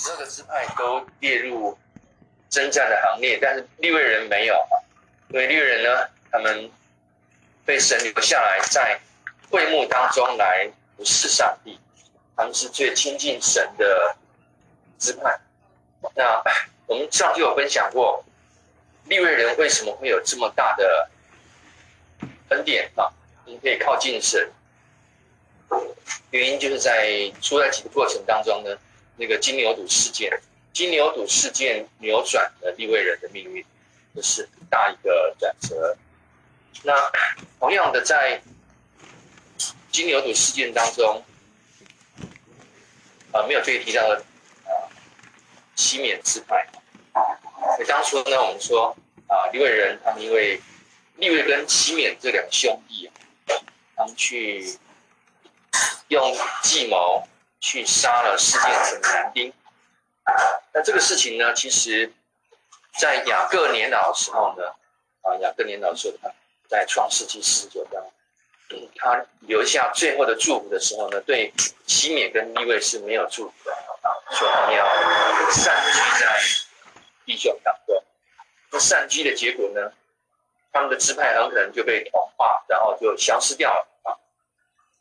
十二个支派都列入征战的行列，但是利未人没有啊。因为利未人呢，他们被神留下来，在会幕当中来服侍上帝，他们是最亲近神的支派。那我们上就有分享过，利未人为什么会有这么大的恩典啊？你可以靠近神，原因就是在出埃及的过程当中呢，那个金牛犊事件，金牛犊事件扭转了利未人的命运，这是大一个转折。那同样的，在金牛犊事件当中，啊，没有特别提到的啊，西缅支派。所以当初呢，我们说啊，利未人他们因为利未跟西缅这两兄弟啊，他们去用计谋去杀了示剑城男丁。那这个事情呢，其实，在雅各年老的时候呢，啊，雅各年老的时候，他在创世纪十九章，他留下最后的祝福的时候呢，对西缅跟利未是没有祝福的啊，说他们要散居在弟兄当中。那散居的结果呢，他们的支派很可能就被同化，然后就消失掉了啊。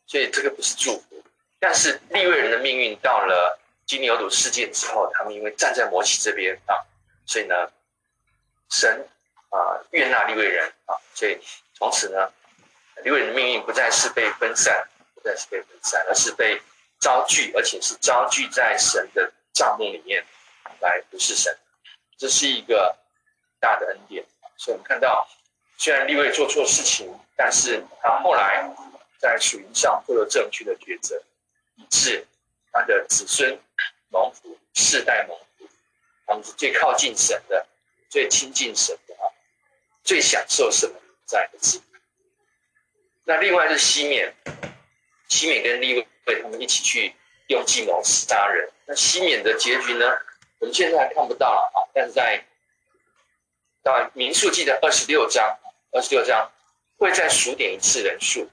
所以这个不是祝福，但是利未人的命运到了金牛犊事件之后，他们因为站在摩西这边啊，所以呢，神啊悦纳利未人啊，所以从此呢。利未人的命运不再是被分散，不再是被分散，而是被招聚，而且是招聚在神的帐幕里面来服侍神。这是一个大的恩典。所以我们看到，虽然利未做错事情，但是他后来在属灵上做了正确的抉择，是他的子孙蒙福，世代蒙福。他们是最靠近神的，最亲近神的啊，最享受神的在的子。那另外是西缅，西缅跟利未他们一起去用计谋杀人。那西缅的结局呢？我们现在还看不到了啊。但是在到民数记的二十六章，二十六章会再数点一次人数。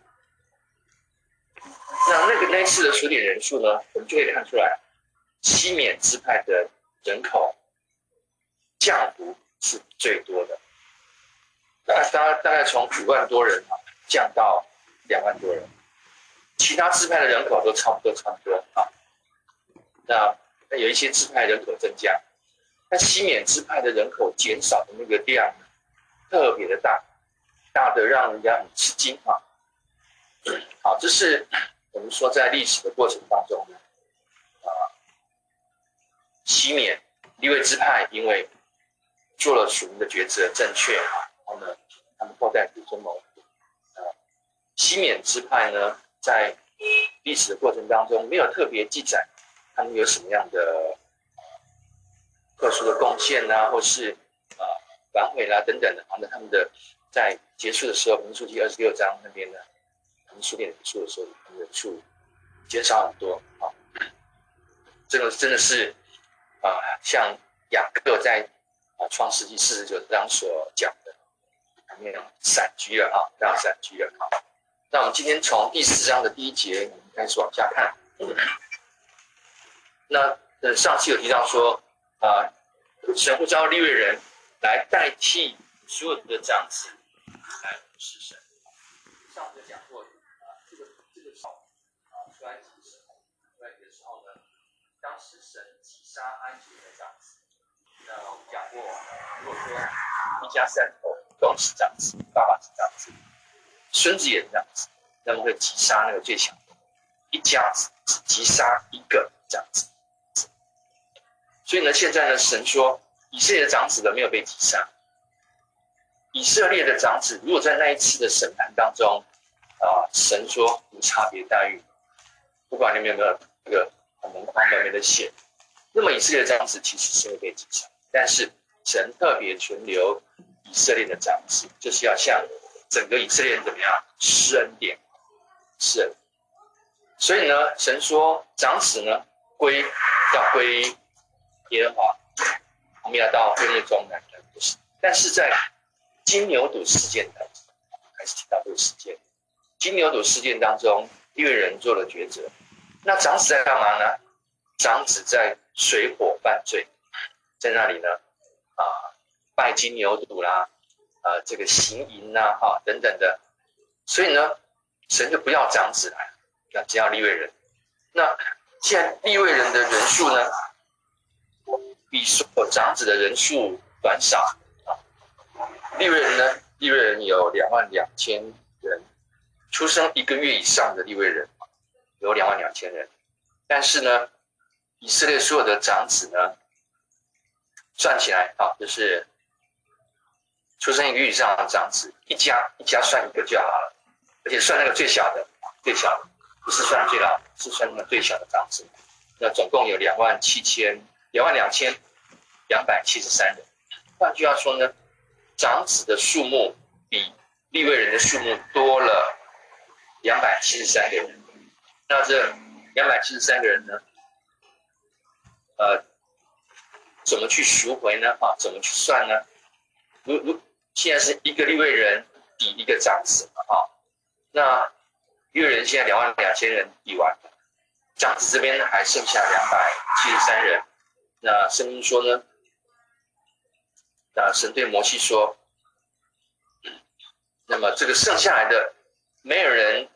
那那个那次的数点人数呢，我们就可以看出来，西缅支派的人口降幅是最多的。大概大概从五万多人。降到两万多人，其他支派的人口都差不多，差不多啊。那那有一些支派人口增加，那西缅支派的人口减少的那个量特别的大，大的让人家很吃惊啊。好，这是我们说在历史的过程当中，啊，西缅利未支派因为做了属灵的抉择正确啊，然后呢，他们后代子孙蒙。西缅支派呢，在历史的过程当中没有特别记载他们有什么样的特殊的贡献啊，或是啊反悔啦等等的。好，那他们的在结束的时候，民数记二十六章那边呢，们数点人数的时候，人数减少很多啊。这个真的是啊，像雅各在啊创世纪四十九章所讲的，他们散居了啊，这样散居了啊。那我们今天从第四章的第一节开始往下看。那呃，上期有提到说，啊，神呼召利未人来代替所有的长子来服侍神。上次讲过，啊，这个这个时候啊，出埃及的时候，出埃及的时候呢，当时神击杀埃及的长子。那我们讲过，如果说一家三口都是长子，爸爸是长子。孙子也是这样子，那么会击杀那个最强的，一家子只击杀一个这样子。所以呢，现在呢，神说以色列的长子呢没有被击杀。以色列的长子如果在那一次的审判当中，啊，神说无差别待遇，不管你们有没有这个很蒙光明媚的血，那么以色列的长子其实是会被击杀。但是神特别存留以色列的长子，就是要向。整个以色列人怎么样？施恩典，是。所以呢，神说长子呢归要归耶和华，我们要到会幕中来的不是。但是在金牛犊事件当中，还是提到这个事件。金牛犊事件当中，利未人做了抉择。那长子在干嘛呢？长子在水火犯罪，在那里呢，啊，拜金牛犊啦，啊，这个行淫呐，哈，等等的，所以呢，神就不要长子来，那只要利未人。那既然利未人的人数呢，比所有长子的人数短少啊。利未人呢，利未人有两万两千人，出生一个月以上的利未人有两万两千人，但是呢。以色列所有的长子呢，算起来啊，就是出生一个以上的长子，一家一家算一个就好了，而且算那个最小的，最小的不是算最老，是算那个最小的长子。那总共有两万七千两万两千两百七十三人。换句话说呢，长子的数目比利未人的数目多了两百七十三个人。那这两百七十三个人呢？呃，怎么去赎回呢？啊，怎么去算呢？如如现在是一个利未人抵一个长子，啊，那利未人现在两万两千人抵完，长子这边还剩下两百七十三人。那声音说呢，那神对摩西说，那么这个剩下来的没有人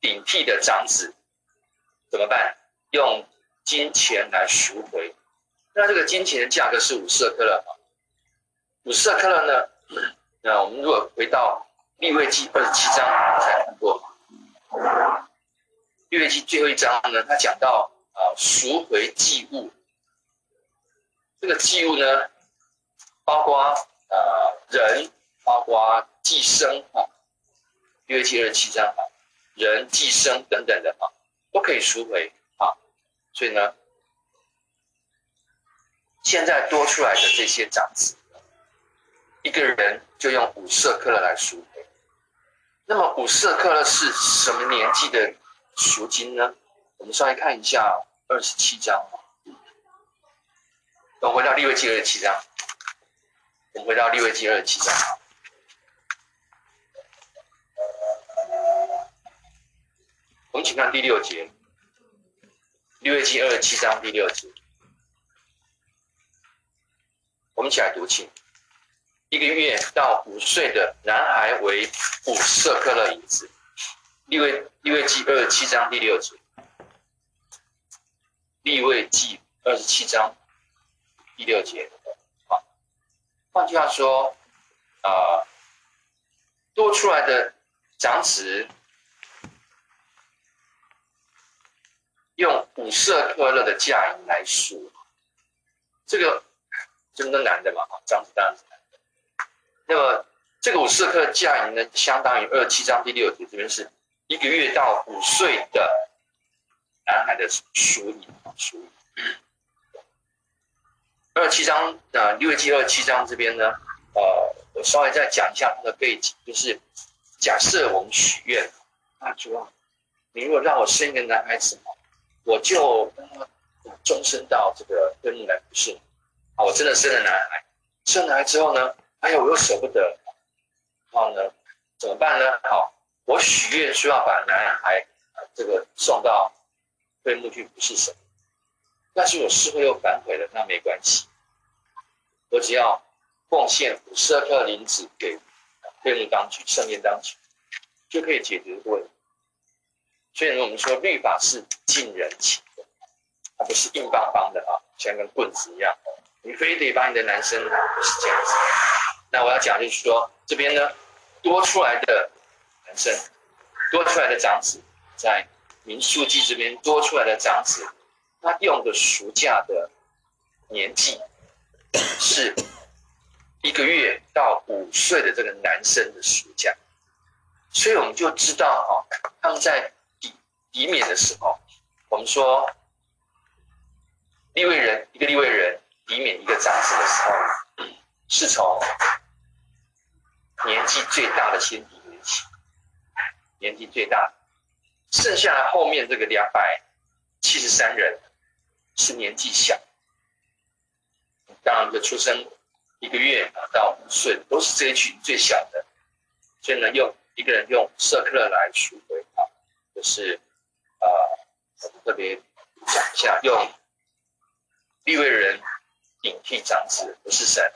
顶替的长子怎么办？用。金钱来赎回，那这个金钱的价格是五色克勒。五色克勒呢？那我们如果回到立位记二十七章才看过，立位记最后一章呢，他讲到啊赎回祭物，这个祭物呢，包括呃人，包括祭牲啊，利未记二十七章啊，人、祭牲等等的啊，都可以赎回啊。所以呢，现在多出来的这些长子，一个人就用五色克勒来赎回。那么五色克勒是什么年纪的赎金呢？我们稍微看一下二十七章。我们回到利未记二十七章。我们回到利未记二十七章。我们请看第六节。利未记二十七章第六节，我们一起来读，请一个月到五岁的男孩为五色克勒银子。利未利未记二十七章第六节，利未记二十七章第六节。好，换句话说，啊、呃，多出来的长子。用五色克勒的价银来赎，这个真的男的嘛？长子当然是难的。那么这个五色克勒价银呢，相当于二七章第六节，这边是一个月到五岁的男孩的赎银赎银。二七章啊，利未记二七章这边呢，呃，我稍微再讲一下它的背景，就是假设我们许愿啊，主啊，你如果让我生一个男孩子。我就终身到这个会幕来服侍，啊，我真的生了男孩，生了男孩之后呢，哎呀，我又舍不得，然后呢，怎么办呢？好，我许愿说要把男孩这个送到会幕去服侍神，但是我事后又反悔了，那没关系，我只要贡献五十二颗灵子给会幕当局、圣殿当局，就可以解决这个问题。所以呢，我们说律法是近人情的，它不是硬邦邦的啊，像跟棍子一样，你非得把你的男生不是这样子。那我要讲就是说，这边呢，多出来的男生，多出来的长子，在民数记这边多出来的长子，他用的赎价的年纪是一个月到五岁的这个男生的赎价，所以我们就知道哈，他们在。抵免的时候，我们说立位人一个立位人抵免一个长子的时候，是从年纪最大的先抵免起，年纪最大，剩下来后面这个两百七十三人是年纪小，当然就出生一个月到五岁都是这一群最小的，所以呢，用一个人用色克勒来赎回啊，就是。呃，我们特别讲一下，用利未人顶替长子，不是神。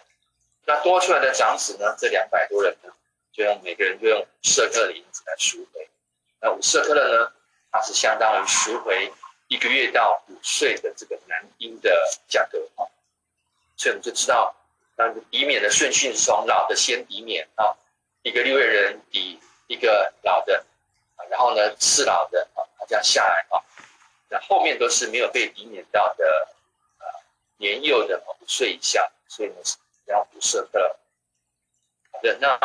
那多出来的长子呢？这两百多人呢，就用每个人就用五舍客勒的银子来赎回。那五舍客勒呢，它是相当于赎回一个月到五岁的这个男婴的价格啊。所以我们就知道，那抵免的顺序是从老的先抵免啊，一个利未人抵一个老的，然后呢次老的啊，这样下来啊，那后面都是没有被抵免到的啊年幼的五岁以下，所以呢是。然后不设的，好的，那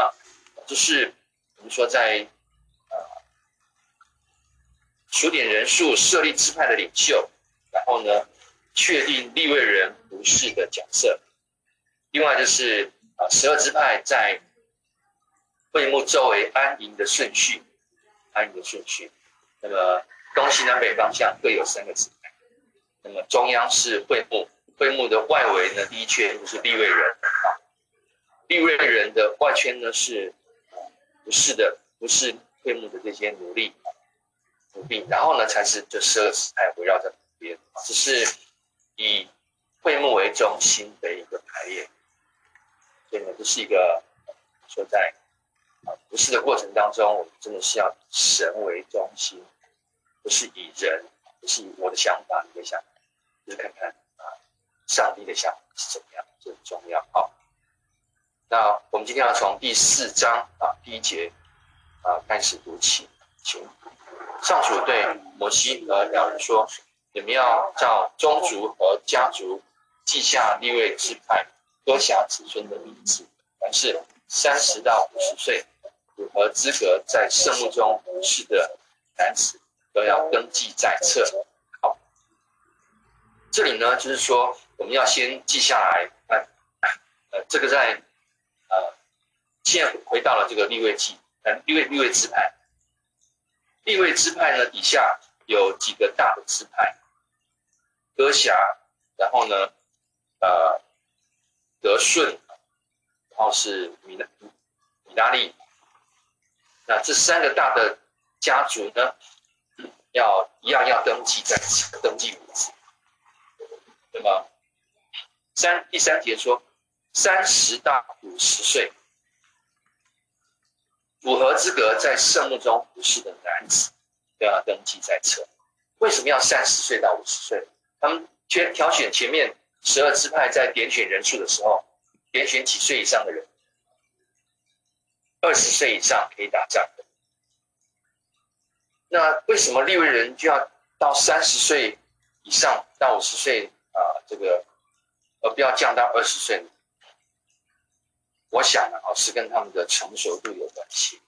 就是我们说在呃数点人数、设立支派的领袖，然后呢确定立位人服事的角色。另外就是啊十二支派在会幕周围安营的顺序，安营的顺序。那么东西南北方向各有三个支派。那么中央是会幕。会幕的外围呢，第一圈就是利未人啊，利未人的外圈呢是不是的，不是会幕的这些奴隶奴婢，然后呢才是这十二支派围绕在旁边，只是以会幕为中心的一个排列，所以呢这是一个说在啊服事的过程当中，我们真的是要以神为中心，不是以人，不是以我的想法，你的想法，就是看看啊。上帝的想法是怎么样？这很重要。好，那我们今天要从第四章啊第一节啊开始读起。请上主对摩西和亚人说：“你们要照宗族和家族记下立位支派多辖子孙的名字，凡是三十到五十岁符合资格在圣幕中服事的男子，都要登记在册。”好，这里呢就是说。我们要先记下来，那，呃，这个在，呃，现在回到了这个立位记，呃，利未利未支派，利未支派呢底下有几个大的支派，哥辖，然后呢，呃，德顺，然后是米拉米拉利，那这三个大的家族呢，要一样要登记在登记名字，对吗？三第三节说，三十到五十岁，符合资格在圣幕中服事的男子，都要登记在册。为什么要三十岁到五十岁？他们选挑选前面十二支派在点选人数的时候，点选几岁以上的人？二十岁以上可以打仗的。那为什么利未人就要到三十岁以上到五十岁啊？这个？而不要降到二十岁呢，我想呢，啊，是跟他们的成熟度有关系。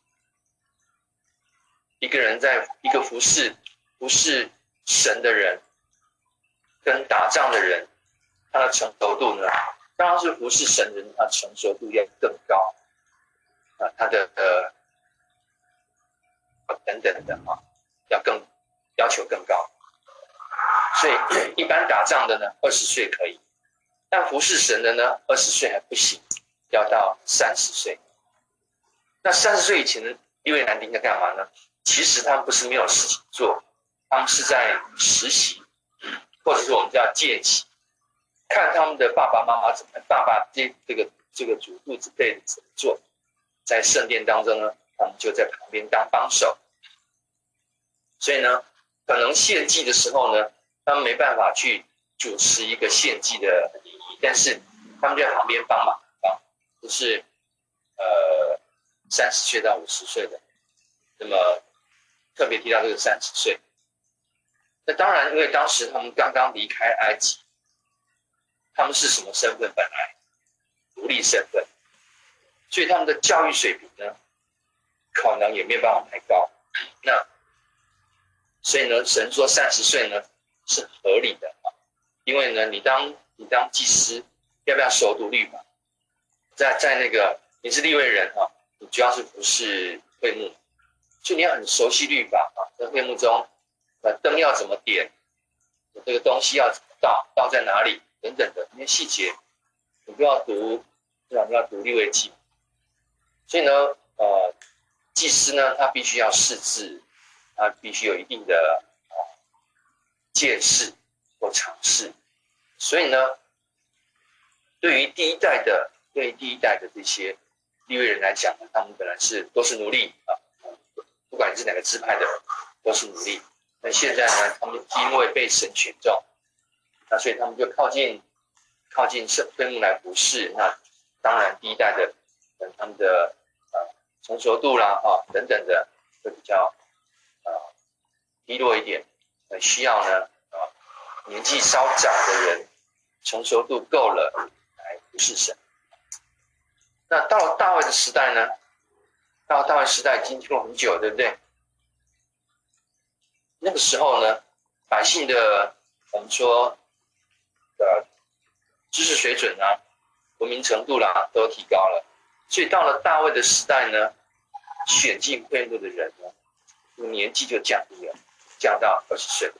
一个人在一个服侍服侍神的人，跟打仗的人，他的成熟度呢，当然是服侍神人，他成熟度要更高，他的呃等等的啊，要更要求更高。所以一般打仗的呢，二十岁可以。但服侍神的呢，二十岁还不行，要到三十岁。那三十岁以前的一位男丁在干嘛呢？其实他们不是没有事情做，他们是在实习，或者是我们叫见习，看他们的爸爸妈妈怎么，爸爸这这个这个祖父子辈怎么做，在圣殿当中呢，他们就在旁边当帮手。所以呢，可能献祭的时候呢，他们没办法去主持一个献祭的礼仪。但是他们就在旁边帮忙，帮，就是呃三十岁到五十岁的，那么特别提到这个三十岁。那当然，因为当时他们刚刚离开埃及，他们是什么身份？本来奴隶身份，所以他们的教育水平呢，可能也没有办法太高。那所以呢，神说三十岁呢是合理的啊，因为呢，你当你当祭司要不要熟读律法？在在那个你是利未人啊，你主要是服侍会幕，所以你要很熟悉律法啊。在会幕中，呃，灯要怎么点？这个东西要怎么倒？倒在哪里？等等的那些细节，你都要读，对吧？你要读利未记。所以呢，呃，祭司呢，他必须要识字，他必须有一定的啊见识或尝试。所以呢，对于第一代的，对于第一代的这些利位人来讲呢，他们本来是都是奴隶啊，不管你是哪个支派的，都是奴隶。那现在呢，他们因为被神选中，那所以他们就靠近靠近圣会幕来服侍。那当然，第一代的等他们的成熟度啦啊等等的会比较啊低落一点，很需要呢啊年纪稍长的人成熟度够了来服侍神。那到了大卫的时代呢，到大卫时代已经经过很久，对不对？那个时候呢，百姓的我们说的知识水准啊、文明程度啦、啊，都提高了。所以到了大卫的时代呢，选进会幕的人呢，年纪就降低了，降到二十岁。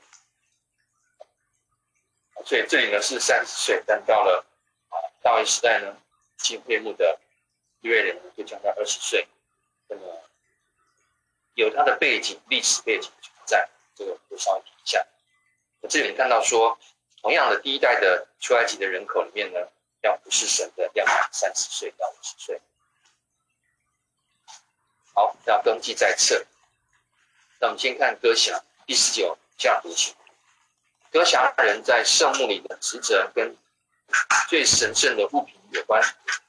所以这里呢是三十岁，但到了啊大卫时代呢，进会幕的利未人呢就降到二十岁。那么有他的背景、历史背景存在。这个就稍微提一下。这里看到说，同样的第一代的出埃及的人口里面呢，要服侍神的要满三十岁到五十岁。好，要登记在册。那我们先看歌侠第十九项读起。歌辖人在圣墓里的职责跟最神圣的物品有关。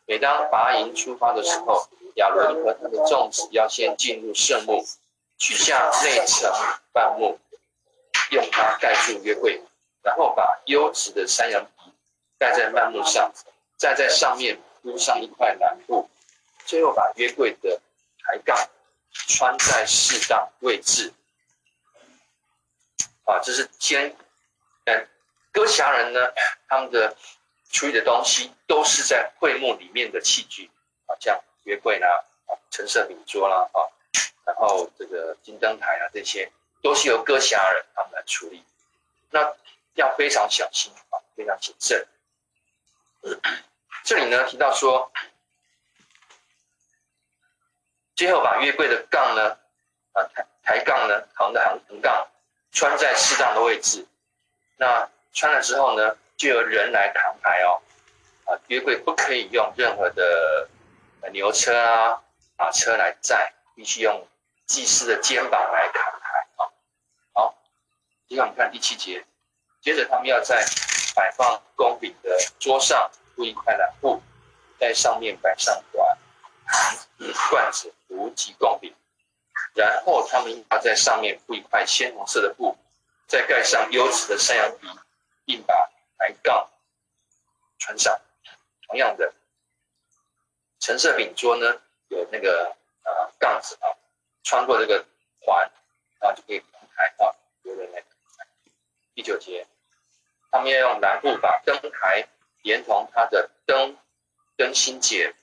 每当拔营出发的时候，亚伦和他的众子要先进入圣墓。取下内层幔幕，用它盖住约柜，然后把优质的山羊皮盖在幔幕上，再在上面铺上一块蓝布，最后把约柜的抬杠穿在适当位置。啊，这是先，嗯，歌侠人呢，他们的处理的东西都是在会幕里面的器具，啊，像约柜啦，啊，陈设饼桌啦，啊。然后这个金灯台啊，这些都是由歌侠人他们来处理，那要非常小心啊，非常谨慎。这里呢提到说，最后把月桂的杠呢，啊抬抬杠呢，扛的横横杠穿在适当的位置，那穿了之后呢，就由人来扛抬哦，啊约柜不可以用任何的牛车啊马车来载，必须用。祭司的肩膀来扛抬啊，好，接下来我们看第七节，接着他们要在摆放供饼的桌上铺一块蓝布，在上面摆上碗、罐子、壶及供饼，然后他们要在上面铺一块鲜红色的布，再盖上优质的山羊皮，并把抬杠穿上。同样的，橙色饼桌呢，有那个呃杠子啊。穿过这个环，然后就可以扛抬到有人来。第九节，他们要用蓝布把灯台连同它的灯、灯芯节、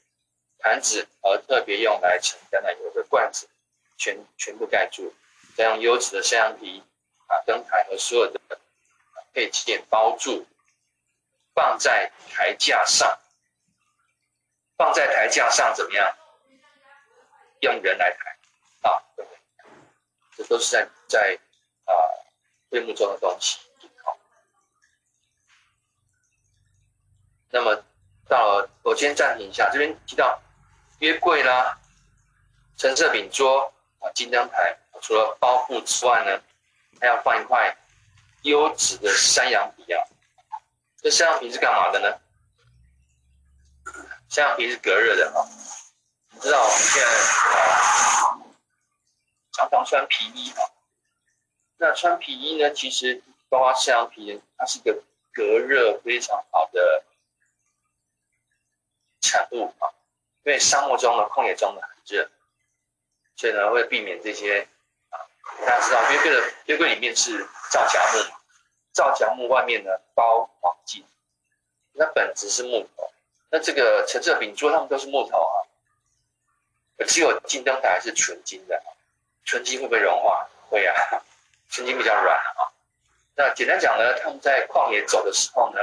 盘子和特别用来盛橄榄油的罐子全全部盖住，再用优质的山羊皮把灯台和所有的配件包住，放在台架上。放在台架上怎么样？用人来抬。啊，对，这都是在在啊会幕中的东西。好，那么到，我先暂停一下，这边提到约柜啦、陈设饼桌啊、金灯台，除了包布之外呢，还要放一块优质的山羊皮啊。这山羊皮是干嘛的呢？山羊皮是隔热的啊。你知道我们现在。常常穿皮衣啊，那穿皮衣呢？其实包括山羊皮，它是一个隔热非常好的产物啊。因为沙漠中的旷野中的很热，所以呢会避免这些啊。大家知道约柜的约柜里面是皂荚木，皂荚木外面呢包黄金，那本质是木头。那这个陈设饼桌他们都是木头啊，只有金灯台是纯金的。纯金会不会融化？会啊，纯金比较软啊。那简单讲呢，他们在旷野走的时候呢，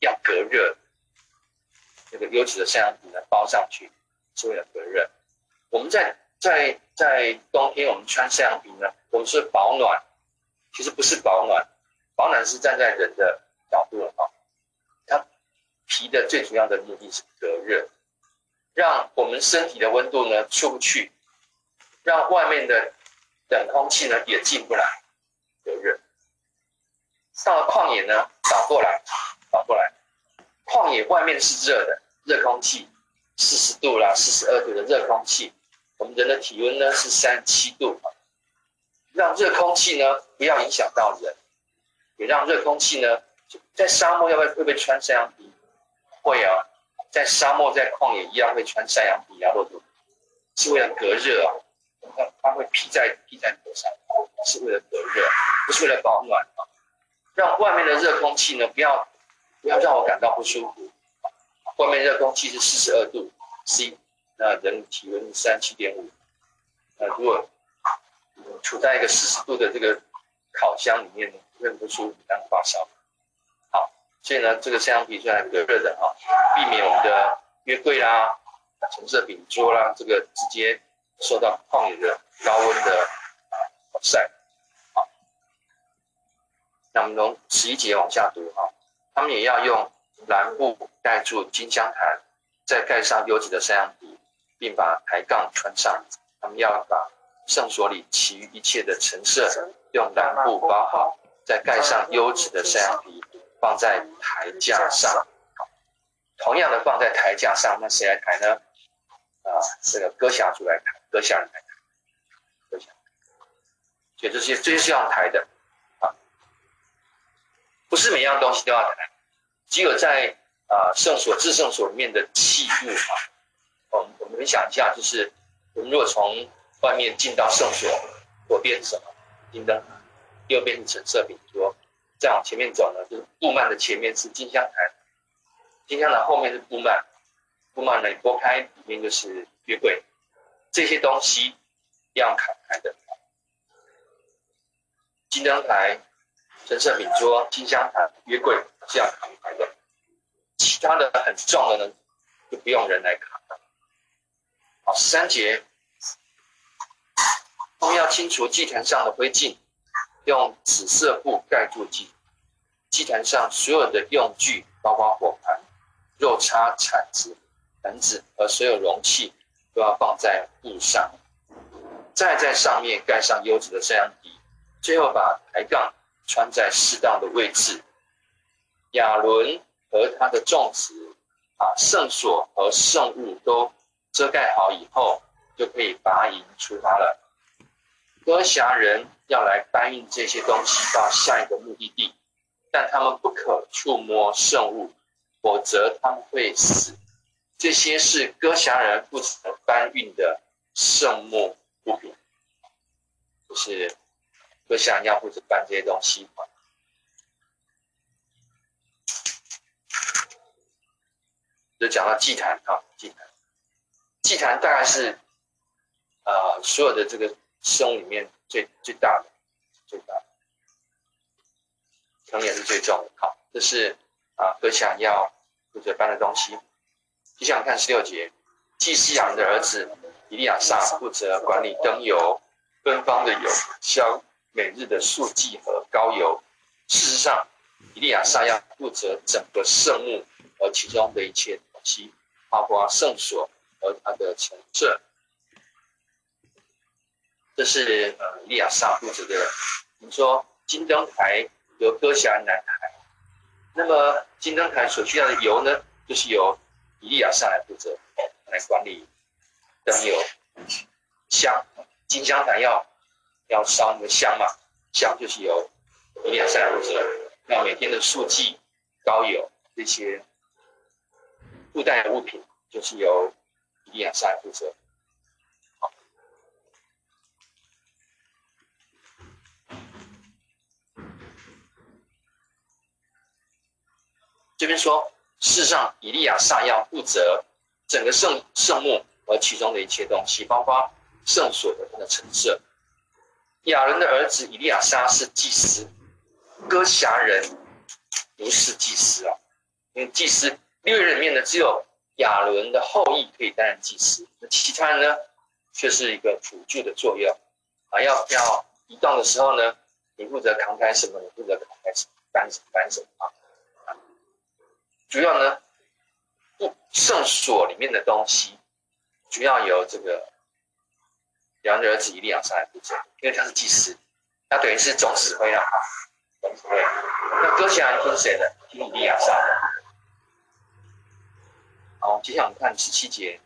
要隔热，那个优质的山羊皮呢包上去，是为了隔热。我们在在在冬天，我们穿山羊皮呢，我们是保暖，其实不是保暖，保暖是站在人的角度啊。皮的最主要的目的是隔热，让我们身体的温度呢出不去，让外面的冷空气呢也进不来，隔热。到了旷野呢，倒过来，倒过来，旷野外面是热的，热空气，四十度啦，四十二度的热空气，我们人的体温呢是三十七度，让热空气呢不要影响到人，也让热空气呢在沙漠要不要会不会穿山羊皮？会啊，在沙漠在旷野一样会穿山羊皮啊，骆驼是为了隔热啊，它它会披在披在头上，是为了隔热，不是为了保暖啊。让外面的热空气呢，不要不要让我感到不舒服。外面热空气是四十二度 C，那人体温三七点五。那如果处在一个四十度的这个烤箱里面呢，会不舒服，当发烧。好，所以呢，这个山羊皮虽然隔热的啊，避免我们的约柜啦、橙色饼桌啦，这个直接受到旷野的高温的晒。好那我们从十一节往下读哈，他们也要用蓝布盖住金香坛，再盖上优质的山羊皮，并把抬杠穿上。他们要把圣所里其余一切的陈设用蓝布包好，再盖上优质的山羊皮，放在抬架上。同样的放在台架上，那谁来抬呢？啊，这个歌辖族来抬，歌辖人来抬，歌辖。所以这些这些是要抬的。不是每样东西都要抬，只有在啊圣所至圣所里面的器物啊，我们我们想一下，就是我们如果从外面进到圣所，左边是什么？金灯，右边是陈设饼桌，再往前面走呢，就是布幔的前面是金香坛，金香坛后面是布幔，布幔呢拨开里面就是约柜，这些东西要砍开的，金灯台。陈设饼桌、金香坛、约柜这样扛来的，其他的很重的呢，就不用人来扛了。好，十三节，我们要清除祭坛上的灰烬，用紫色布盖住祭祭坛上所有的用具，包括火盘、肉叉、铲子、盆子和所有容器，都要放在布上，再在上面盖上优质的山羊皮，最后把抬杠。穿在适当的位置，亚伦和他的众子把，圣所和圣物都遮盖好以后，就可以拔营出发了。歌辖人要来搬运这些东西到下一个目的地，但他们不可触摸圣物，否则他们会死。这些是歌辖人负责搬运的圣物物品，就是。歌辖人要负责搬这些东西，就讲到祭坛啊，祭坛，祭坛大概是啊、呃、所有的这个生物里面最最大的，最大的，可能也是最重的。好，这是啊歌辖人要负责搬的东西。你想看十六节，祭司亚伦的儿子以利亚撒负责管理灯油、芬芳的油、香。每日的素祭和膏油，事实上，伊利亚撒要负责整个圣物和其中的一切东西，包括圣所和它的陈设。这是呃利亚撒负责的。你说金灯台由歌辖人来抬，那么金灯台所需要的油呢，就是由伊利亚撒来负责来管理灯油香金香坛要。要烧那个香嘛，香就是由以利亚撒负责。那每天的素祭、膏油这些附带物品，就是由伊利亚撒负责。好，这边说，世上，以利亚撒要负责整个圣圣幕和其中的一切东西，包括圣所的那个陈设。亚伦的儿子以利亚撒是祭司，歌辖人不是祭司啊，因为祭司六人里面呢，只有亚伦的后裔可以担任祭司，那其他人呢却是一个辅助的作用啊。要要移动的时候呢，你负责扛抬什么？你负责扛抬什么？搬什么？搬什么啊？主要呢不圣所里面的东西，主要由这个亚伦的儿子以利亚撒来负责，因为他是祭司，他等于是总指挥啊，总指挥。那歌辖听谁的？听以利亚撒的。好，接下来我们看十七节，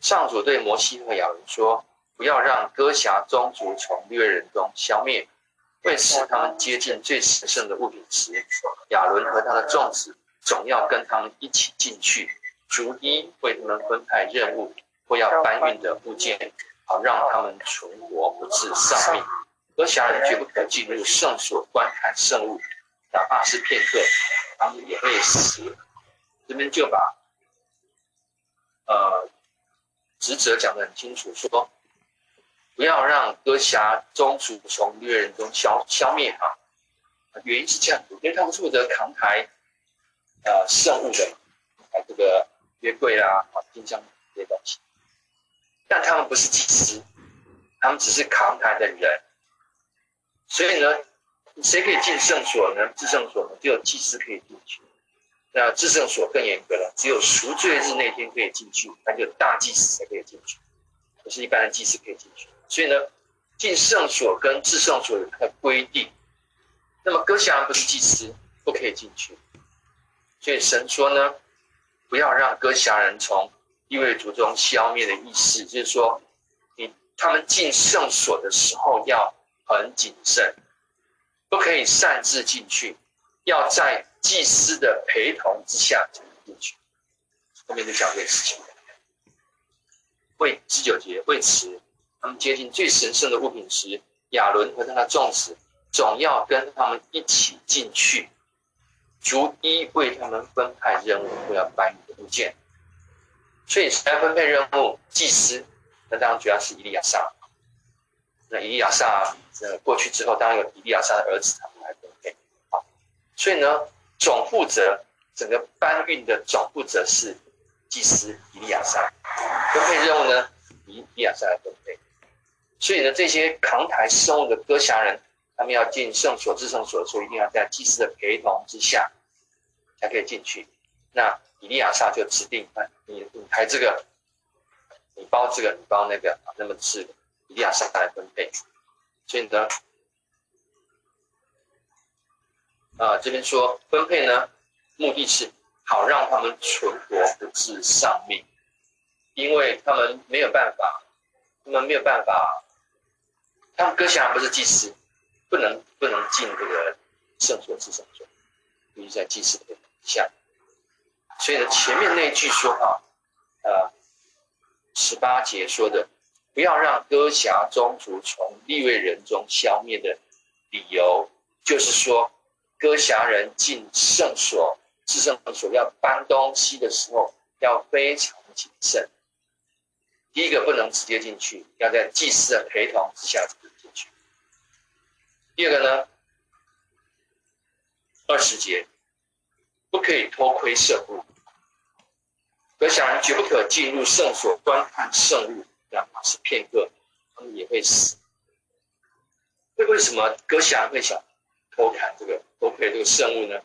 上主对摩西和亚伦说：“不要让歌辖宗族从利未人中消灭。”为使他们接近最神圣的物品时，亚伦和他的众子总要跟他们一起进去，逐一为他们分派任务或要搬运的物件，好让他们存活不致丧命。歌辖人绝不可进入圣所观看圣物，哪怕是片刻，他们也会死。这边就把呃职责讲得很清楚，说。不要让歌辖宗族从利未人中消消灭啊！原因是这样，因为他们负责扛抬呃圣物的，啊这个约柜啦、啊冰箱这些东西，但他们不是祭司，他们只是扛抬的人。所以呢，谁可以进圣所呢？至圣所呢，只有祭司可以进去。那至圣所更严格了，只有赎罪日那天可以进去，那就大祭司才可以进去，不是一般的祭司可以进去。所以呢，进圣所跟至圣所有它的规定。那么歌辖人不是祭司，不可以进去。所以神说呢，不要让歌辖人从利未族中消灭的意思，就是说，你他们进圣所的时候要很谨慎，不可以擅自进去，要在祭司的陪同之下才能进去。后面就讲这个事情。为十九节，为此。他们接近最神圣的物品时，亚伦和他的众子总要跟他们一起进去，逐一为他们分派任务，或要搬运物件。所以来分配任务，祭司，那当然主要是以利亚撒。那以利亚撒呃过去之后，当然有以利亚撒的儿子他们来分配。好，所以呢，总负责整个搬运的总负责是祭司以利亚撒，分配任务呢，以利亚撒来分配。所以呢，这些扛抬圣物的歌辖人，他们要进圣所、至圣所的时候，一定要在祭司的陪同之下，才可以进去。那以利亚撒就指定啊，你你抬这个，你包这个，你包那个，那么是以利亚撒来分配。所以呢，啊，这边说分配呢，目的是好让他们存活不致丧命，因为他们没有办法，他们没有办法。他们哥辖不是祭司，不能不能进这个圣所之圣所，必须在祭司的底下。所以呢，前面那句说啊，呃，十八节说的，不要让歌辖宗族从利未人中消灭的理由，就是说，歌辖人进圣所至圣所要搬东西的时候，要非常谨慎。第一个不能直接进去，要在祭司的陪同之下进去。第二个呢，二十节不可以偷窥圣物，歌辖人绝不可进入圣所观看圣物，哪怕是片刻，他们也会死。那为什么歌辖人会想偷看这个偷窥这个圣物呢？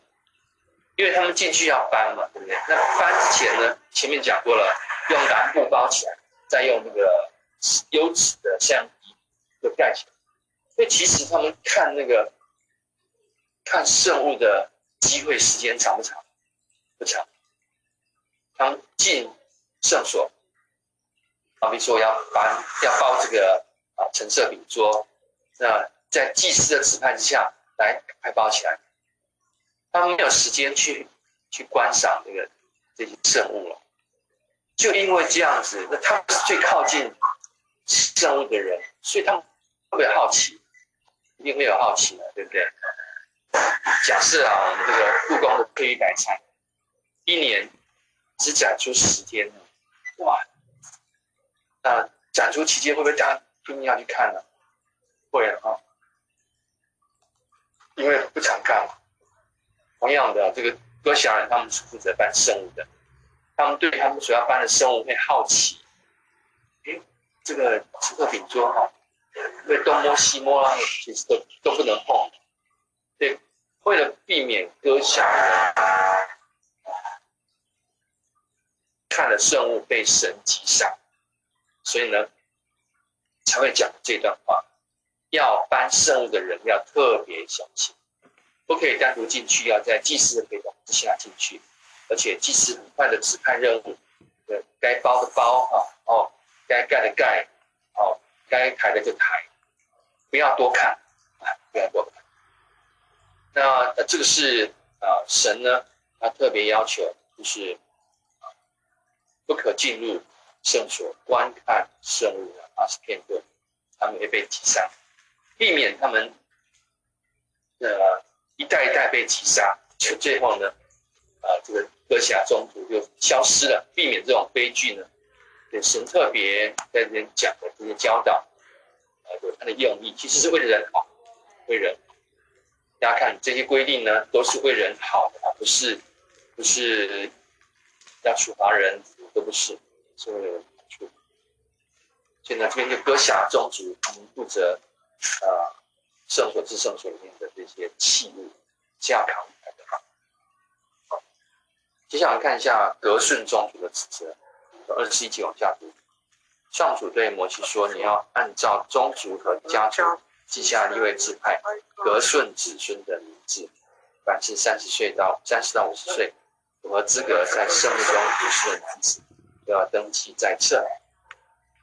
因为他们进去要搬嘛，对不对？那搬之前呢，前面讲过了，用蓝布包起来。再用那个优质的橡皮就盖起来，所以其实他们看那个看圣物的机会时间长不长？不长。他们进圣所，好比说要搬要包这个啊陈设饼桌，那在祭司的指派之下来还包起来，他们没有时间去去观赏这个这些圣物了。就因为这样子，那他们是最靠近圣物的人，所以他们特别好奇，一定会有好奇的，对不对？假设啊，我们这个故宫的科仪百菜，一年只展出十天，哇，那展出期间会不会大家拼命要去看呢？会啊，因为不常看。同样的，这个歌辖人他们是负责办生物的。他们对他们所要办的生物会好奇，哎，这个陈设饼桌哈，会东摸西摸啊，其实都都不能碰。对，为了避免歌辖人看了圣物被神击杀，所以呢才会讲这段话。要搬圣物的人要特别小心，不可以单独进去，要在祭司的陪同之下进去，而且祭司很快的指派任务，呃，该包的包啊，哦，该盖的盖，哦，该抬的就抬，不要多看啊，不要多看。那呃，这个是啊，神呢，他特别要求就是，不可进入圣所观看圣物的二十片刻，他们会被击杀。避免他们，呃，一代一代被击杀，就最后呢，呃，这个哥西亚宗族就消失了。避免这种悲剧呢，对神特别在这边讲的这些教导，呃，有他的用意，其实是为了人好，为人。大家看这些规定呢，都是为人好的，不是，不是要处罚人，都不是，是为了好处。所以呢，这边就哥西亚宗族他们负责。啊，圣所至圣所里面的这些器物，这样扛来的。好，接下来看一下革顺宗族的职责。二十一节往下读，上主对摩西说：“你要按照宗族和家族记下利未支派革顺子孙的名字，凡是三十岁到三十到五十岁，符合资格在圣幕中服事的男子，都要登记在册。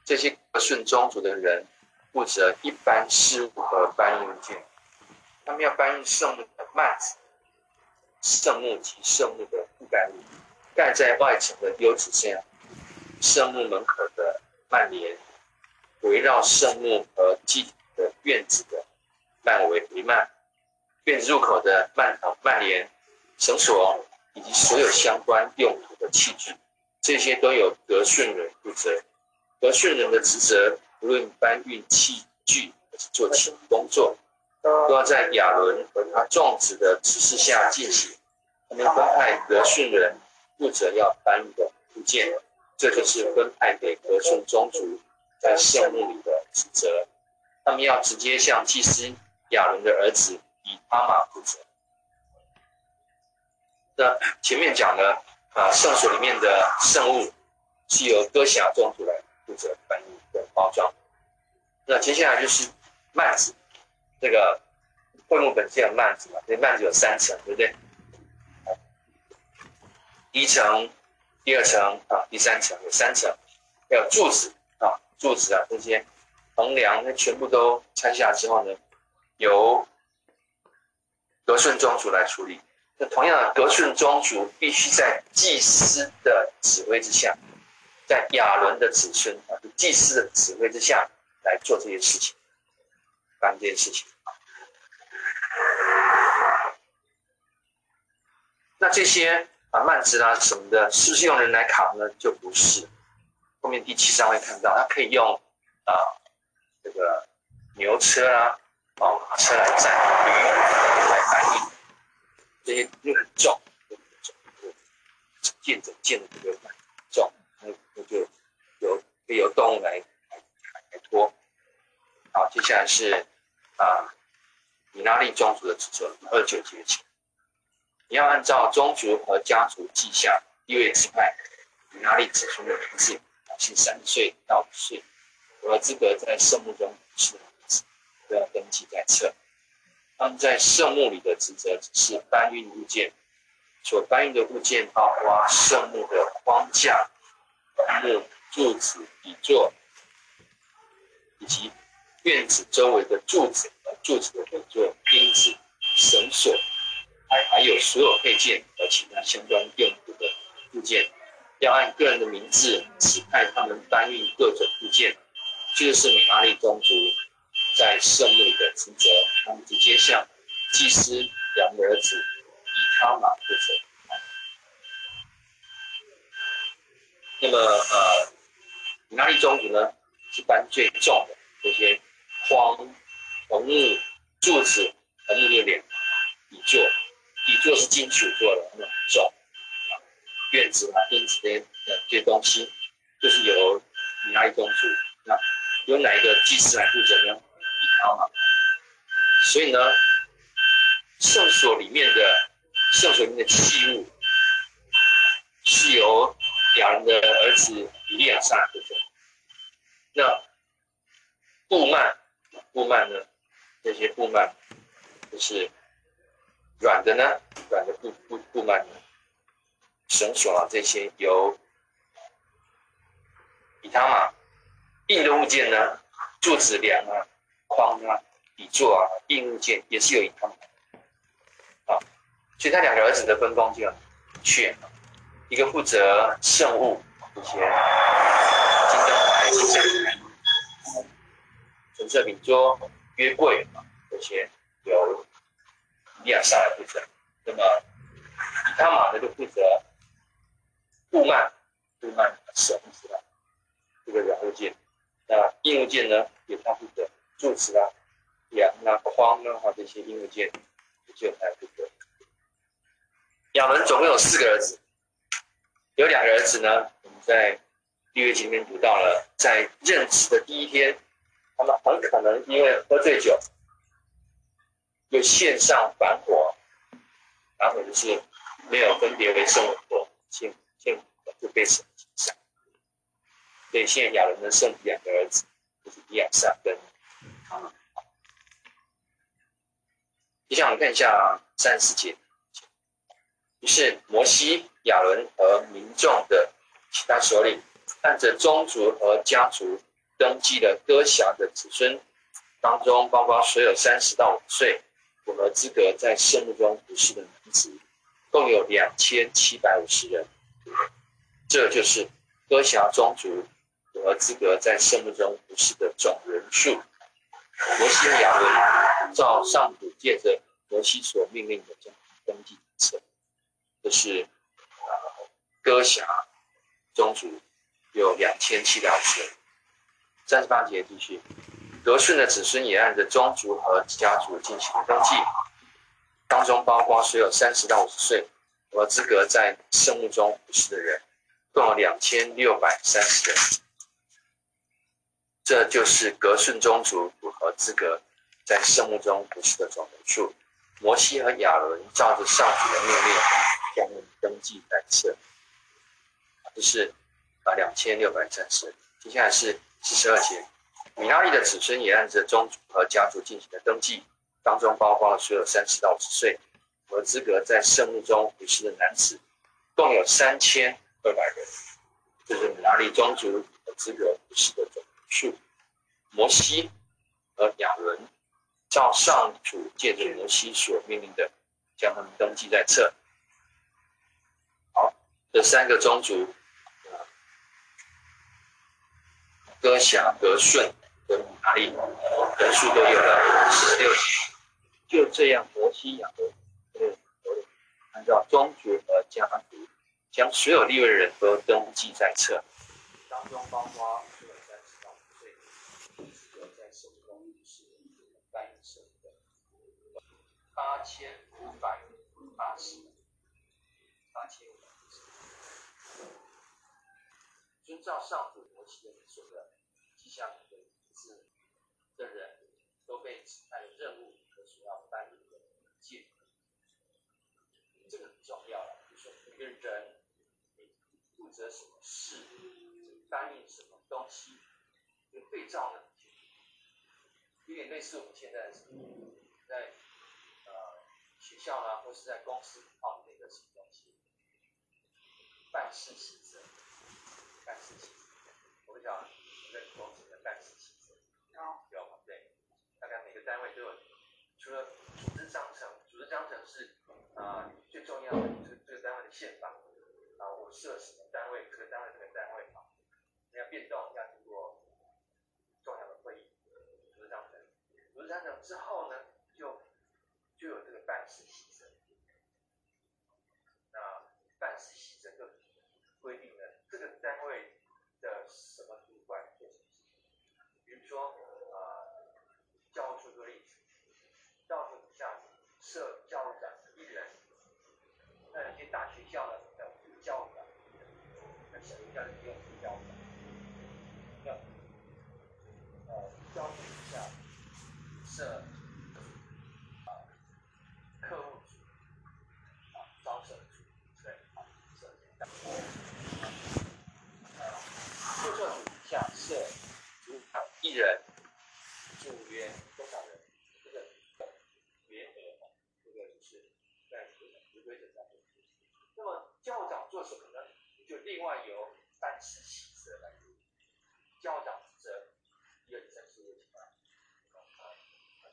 这些顺宗族的人。”负责一般事务和搬运物件，他们要搬运圣幕的幔子、圣幕及圣幕的覆盖物，盖在外层的优子上，圣幕门口的幔帘，围绕圣幕和祭的院子的幔围弥漫，院子入口的幔头、幔帘、绳索以及所有相关用途的器具，这些都由德顺人负责。德顺人的职责。不论搬运器具还是做其工作，都要在亚伦和他众子的指示下进行。他们分派德顺人负责要搬运的物件，这就是分派给德顺宗族在圣幕里的职责。他们要直接向祭司亚伦的儿子以他玛负责。那前面讲的啊，圣所里面的圣物是由哥西亚宗族来负责搬运。包装，那接下来就是幔子，这个会幕本身的幔子嘛，这幔子有三层，对不对？第一层、第二层啊，第三层有三层，还有柱子啊，柱子啊这些横梁，那全部都拆下来之后呢，由德顺宗族来处理。那同样的，革顺宗族必须在祭司的指挥之下。在亚伦的子孙啊，祭司的指挥之下来做这些事情，干这些事情。那这些啊幔子啊什么的，是不是用人来扛呢？就不是。后面第七章会看到，它可以用啊这个牛车啊、哦马车来载，驴来搬运，这些又很重，又很重，整件整件的这个重。那那就由由动物来来来拖。好，接下来是啊，米拉利宗族的尺寸，二九节气，你要按照宗族和家族记下利未支派米拉利子孙的名字，是三岁到五岁，符合资格在圣墓中是，都要登记在册。他们在圣墓里的职责只是搬运物件，所搬运的物件包括圣幕的框架。木柱子、底座，以及院子周围的柱子柱子的底座、钉子、绳索，还还有所有配件和其他相关用途的物件，要按个人的名字指派他们搬运各种物件。这个是米拉利宗族在圣幕里的职责，他们直接向祭司亚伦的儿子以他玛负责。那么呃，米拉利宗族呢，是搬最重的这些框、红木、柱子、横木六脸、底座，底座是金属做的，那么重，院子啊、钉子这些这些东西，就是由米拉利宗族，那由哪一个祭司来负责呢？以他玛。所以呢，圣所里面的圣所里面的器物是由。亚伦的儿子以利亚撒部分。那布幔，布幔呢？这些布幔就是软的呢，软的布布布幔呢，绳索啊，这些由以他玛，硬的物件呢，柱子梁啊、框啊、底座啊，硬物件也是由以他玛。啊，所以他两个儿子的分工就很明确，一个负责圣物这些金灯台、金灯台。陈设饼桌、约柜啊，这些由以利亚撒来负责。那么以他玛呢，就负责布幔、布幔绳子啊，这个软物件。那硬物件呢，由他负责柱子啊、梁啊、框啊，这些硬物件就由他负责。亚伦总共有四个儿子，有两个儿子呢，我们在利未记里面读到了，在任职的第一天。他们很可能因为喝醉酒，就献上反火，反火就是没有分别为圣火，献献火就被神击杀。所以现在亚伦的剩两个儿子，就是亚撒跟。啊接下来我们看一下三十节，于是摩西、亚伦和民众的其他首领，按着宗族和家族。登记的哥辖的子孙当中，包括所有三十到五岁符合资格在圣幕中服侍的男子，共有两千七百五十人。这就是哥辖宗族符合资格在圣幕中服侍的总人数。摩西和亚伦照上主借着摩西所命令的这样登记册，这是哥辖宗族有两千七百五十人。三十八节继续，革顺的子孙也按着宗族和家族进行登记，当中包括所有三十到五十岁和资格在圣幕中服侍的人，共有两千六百三十人。这就是格顺宗族符合资格在圣幕中服侍的总人数。摩西和亚伦照着上主的命令，将他们登记在册。这是啊，两千六百三十。接下来是。四十二节，米拉利的子孙也按着宗族和家族进行了登记，当中包括了所有三十到五十岁和资格在圣幕中服侍的男子，共有三千二百人。这是米拉利宗族和资格服侍的总数。摩西和亚伦照上主借着摩西所命令的，将他们登记在册。好，这三个宗族。哥辖、革顺跟米拉利，人数都有了十六。就这样，摩西、亚伦，按照宗族和家族，将所有利未人都登记在册，当中包括所有三十到五岁，只有在圣公仪式办理圣的八千五百八十，八千五百八十，遵照上主摩西的所的。下面的字的人都被指派的任务和所要办理的文件，这个很重要了。就是每，个人你负责什么事，担任什么东西，就对照呢，有点类似我们现在在学校呢，或是在公司里面的什么东西，办事细则，办事细则，我们讲。跟公司的办事细则，有吗？对，大概每个单位都有，除了组织章程，组织章程是啊、呃、最重要的，这个这个单位的宪法啊，我设什么单位，这个单位这个单位啊，你要变动要经过重要的会议，组织章程，组织章程之后呢，就就有这个办事细则，那办事细则就规定了这个单位的什么主管做。比如说，呃，教务处的例子，教务处底下设教务长一人，那有些大学校呢，叫副教务长，那小学校就用副教务长。要，呃，教务处底下设，呃，课务组，另外由但氏系则来做教长职责，一二三四五六七八，啊，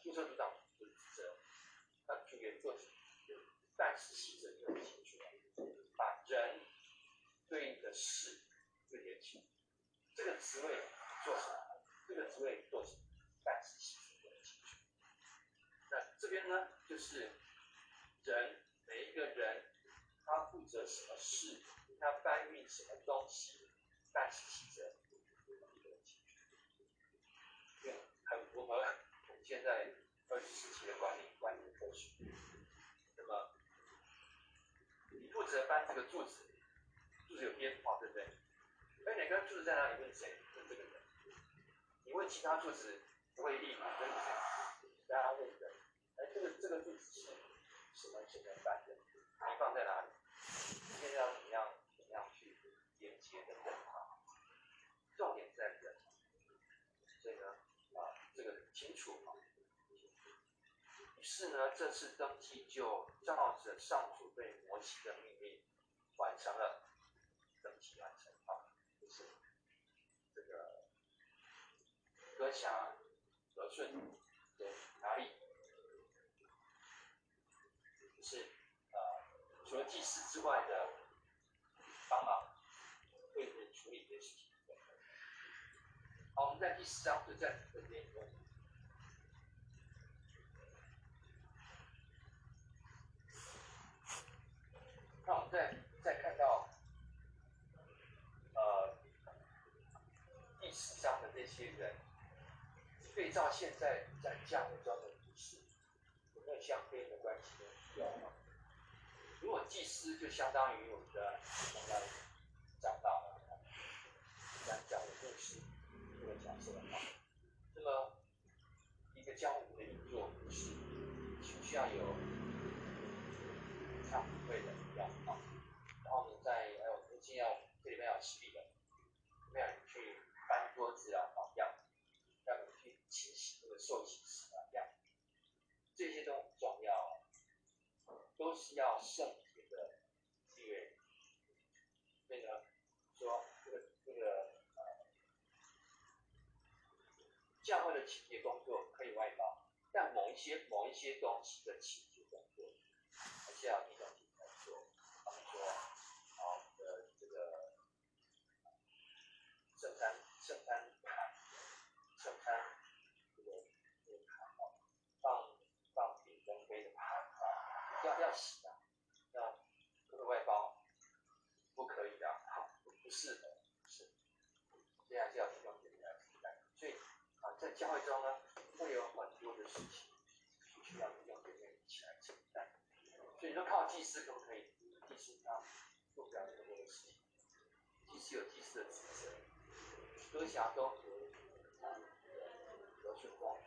注册组长就是职责，那就可以做但氏系则就很清楚了，把人对应的事对连起，这个职位做什么？这个职位做什么？但氏系则很清楚。那这边呢，就是人每一个人，他负责什么事，他搬运什么东西，但氏系则很清楚。对，很符合我们现在二十世纪的管理管理科学。那么，你负责搬这个柱子，柱子有编号，对不对？哎，哪根柱子在哪里？问谁？问这个人。你问其他柱子不会立马跟谁？大家问的。哎，这个这个柱子是什么什么搬的？你放在哪里？现在要怎么样怎么样去连接的更好？重点在人，所以呢，啊，这个很清楚啊。于是呢，这次登基就照着上主对摩西的命令完成了，整体完成啊，就是这个哥辖和顺的哪里？就是呃，除了祭祀之外的帮忙，会处理这些事情。好，我们在第四章就在这边有。那我们再再看到，呃，第四章的这些人，对照现在在教会中的故事，有没有相对应的关系呢？如果祭司就相当于我们的相当于长老了，讲讲的故事这个角色的话，那么一个江湖的运作是需需要有。唱会的，要好。然后呢，在还有附近要这里面要洗礼的，没有人去搬桌子啊，好样，要你去清洗这个受洗时啊，这样，这些都很重要，都是要圣洁的地位。那个说这个这个呃，教会的清洁工作可以外包，但某一些某一些东西的清洁工作。还是要你东西来做，比方说，好的这个圣餐、圣餐、圣餐这个这个盘啊，放放饼跟杯的盘啊，要要洗啊，要这个外包，不可以的，好，不适合，是，这样就要你东西来承担。所以啊，在教会中呢，会有很多的事情需要你东西一起来承担。所以你说靠祭司可不可以？祭司他做不了那么多的事情。祭司有祭司的职责，哥辖都和啊和顺光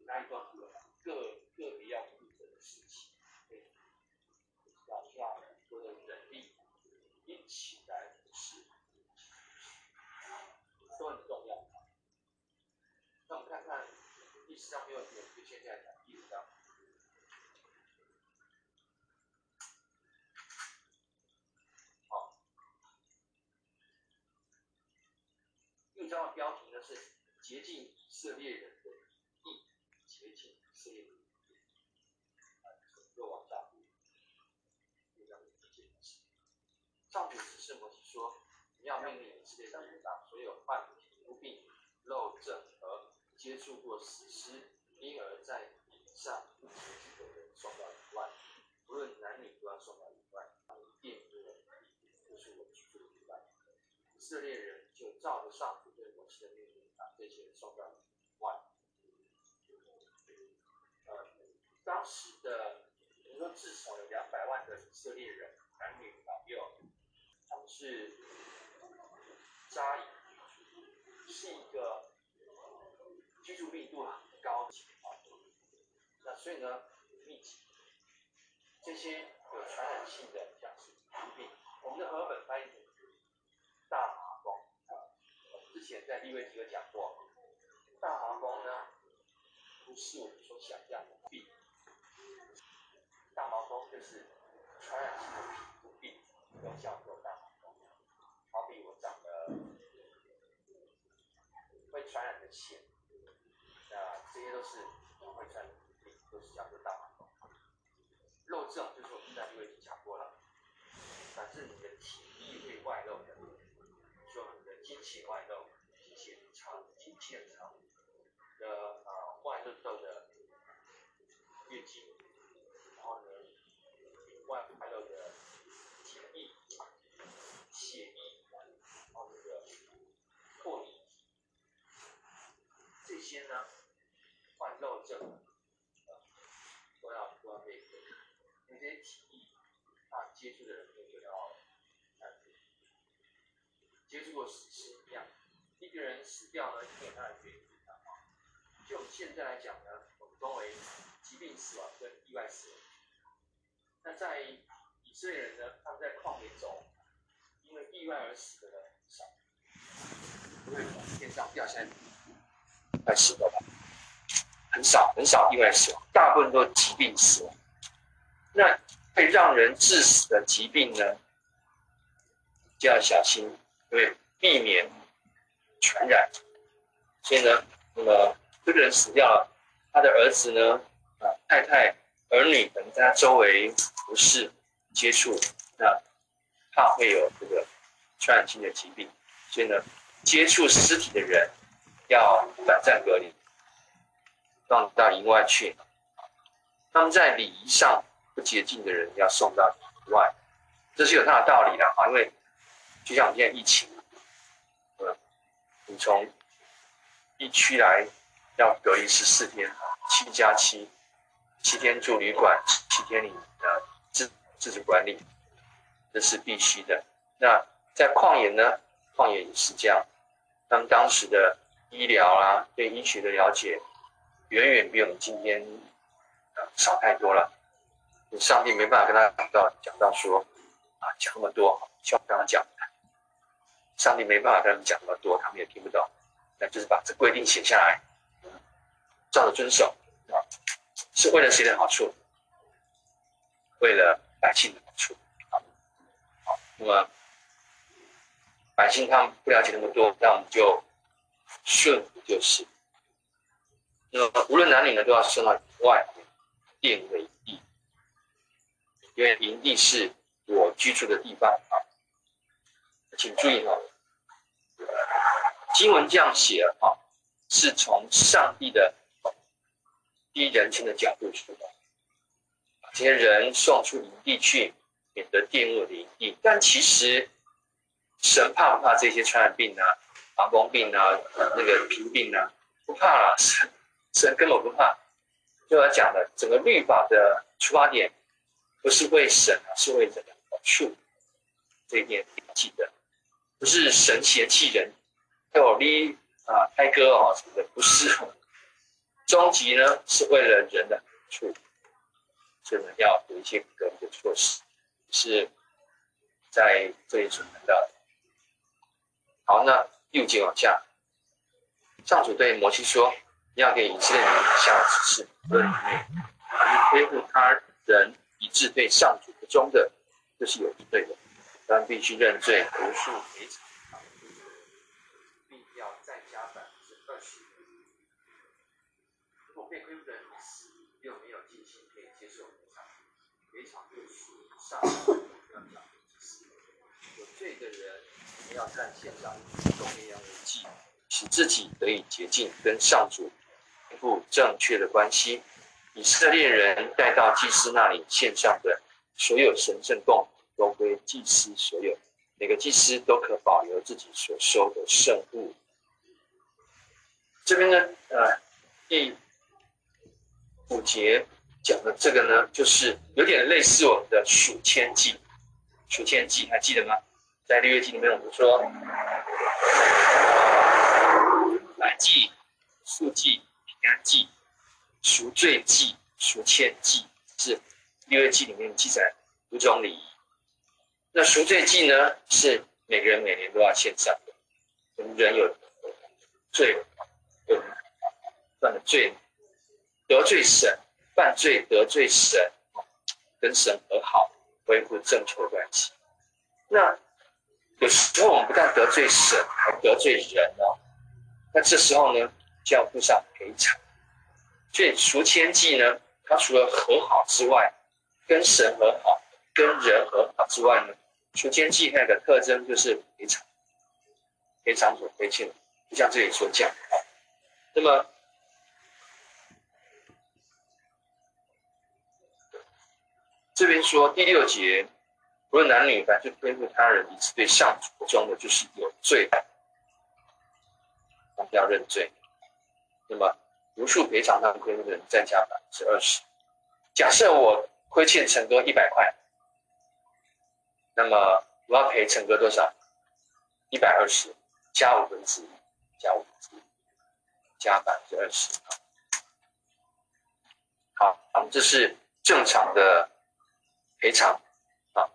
那一段各个个别要负责的事情，对，要需要很多的人力一起来服侍，都很重要。那我们看看第四章没有点，就现在讲第五章。这章的标题呢是“洁净以色列人的义”，洁净以色列人的义。啊，又往下读，又讲第几节？上主指示摩西说：“你要命令以色列人把所有患皮肤病、漏症和接触过死尸，婴儿在以上不洁净的人送到以外，无论男女都要送到以外，一定不能就是我居住的地方。”以色列人就照着上主对摩西的命令，把这些人送到以外。呃，当时的，比如说至少有两百万的以色列人，是扎营，是一个居住密度很高的情况。那所以呢，密集，这些有传染性的，像是疾病，我们的和本翻译成。大麻风啊，我之前在利未记有讲过，大麻风呢，不是我们所想象的病，大麻风就是传染性的皮肤病，有叫做大麻风。会传染的血，那这些都是会传染的病，都是叫做大麻风。漏症就是我们在六月讲过了，反正你的体液会外漏的，说你的经血外漏，经血长，经血长的啊外漏漏的月经，然后呢外外漏的体液、血液，然后这个唾液，这些呢外漏症啊都要都要被。这些体液啊，接触的人就要看接触过死尸一样，一个人死掉呢，一定有他的原因啊。就我们现在来讲呢，我们分为疾病死亡跟意外死亡。那在以色列人呢，他们在旷野中，因为意外而死的人很少，因为天上掉下来来死的吧？很少很少意外死亡，大部分都疾病死亡。那会让人致死的疾病呢，就要小心，对，避免传染。所以呢，那么这个人死掉了，他的儿子呢，啊，太太、儿女等在他周围不是接触，那怕会有这个传染性的疾病。所以呢，接触尸体的人要短暂隔离，放到营外去。他们在礼仪上。不洁净的人要送到外，这是有它的道理的啊。因为就像我们现在疫情，嗯，你从疫区来要隔离十四天，七加七，七天住旅馆，七天你的自自主管理，这是必须的。那在旷野呢？旷野也是这样，他们当时的医疗啊，对医学的了解，远远比我们今天少太多了。上帝没办法跟他讲到讲到说啊，讲那么多，希望跟他讲。上帝没办法跟他们讲那么多，他们也听不懂。那就是把这规定写下来，照着遵守啊，是为了谁的好处？为了百姓的好处。好，好，那么百姓他们不了解那么多，那我们就顺服就是。那么无论男女呢，都要送到以外殿为义。因为营地是我居住的地方啊，请注意哈，经文这样写啊，是从上帝的第一人称的角度出发，把这些人送出营地去，免得玷污营地。但其实神怕不怕这些传染病啊、麻风病啊、那个皮病啊？不怕了，神神根本不怕。就要讲的整个律法的出发点。不是为神啊，是为人的好处。这一点记得，不是神嫌弃人，要你啊，开歌啊什么的，不是。终极呢，是为了人的好处，所以呢，要有一些隔离的措施，是在这里所谈到的。好，那第五节往下，上主对摩西说：“你要给以色列人下指示，论里面，你恢复他人。”以致对上主不忠的，这是有罪的，但必须认罪，如数赔偿，并要再加百分之二十。如果被亏负的人死，又没有近亲可以接受赔偿，赔偿就属于上主要讲之事。有罪的人要看献上公羊为祭，使自己得以洁净，跟上主恢复正确的关系。以色列人带到祭司那里献上的所有神圣供品，都归祭司所有。每个祭司都可保留自己所收的圣物。这边呢，呃，第五节讲的这个呢，就是有点类似我们的数千祭。数千祭还记得吗？在六月记里面，我们说，百祭、数祭、平安祭。赎罪祭、赎愆祭是利未记里面记载五种礼仪。那赎罪祭呢，是每个人每年都要献上的。我们人有罪，有犯了罪，得罪神，犯罪得罪神，跟神和好，恢复正确的关系。那有时候我们不但得罪神，还得罪人哦。那这时候呢，就要付上赔偿。所以赎愆祭呢，它除了和好之外，跟神和好，跟人和好之外呢，赎愆祭还有个特征就是赔偿，赔偿所亏欠的，就像这里说这样。那么这边说第六节，无论男女凡是亏负他人，以致对上主不忠的，就是有罪的，要认罪。那么。无数赔偿他们亏负的人，再加百分之二十。假设我亏欠陈哥一百块，那么我要赔陈哥多少？一百二十加五分之一，加五分之一，加百分之二十。好，好，这是正常的赔偿好。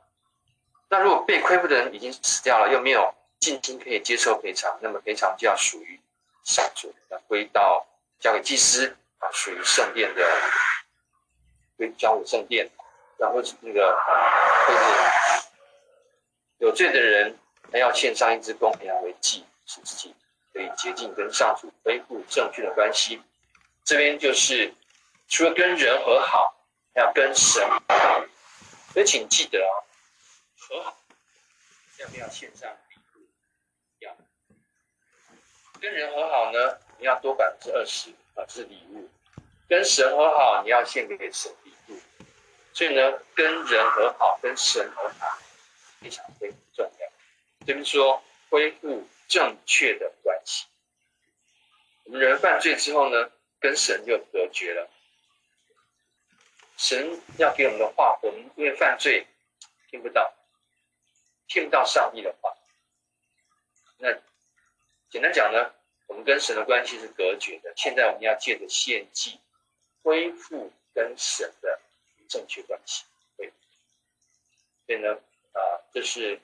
那如果被亏负的人已经死掉了，又没有近亲可以接受赔偿，那么赔偿就要属于上主，要归到。交给祭司啊，属于圣殿的，归交给圣殿，然后那个啊，就是有罪的人，还要献上一只公羊为祭，使自己可以洁净，跟上主恢复正确的关系。这边就是除了跟人和好，还要跟神和好，所以请记得啊，和好要不要献上礼物？要。跟人和好呢？你要多百分之二十啊，这是礼物。跟神和好，你要献给神礼物。所以呢，跟人和好，跟神和好，非常非常重要。这边说恢复正确的关系。我们人犯罪之后呢，跟神就隔绝了。神要给我们的话，我们因为犯罪听不到，听不到上帝的话。那简单讲呢？我们跟神的关系是隔绝的。现在我们要借着献祭，恢复跟神的正确关系。对，所以呢，啊，这是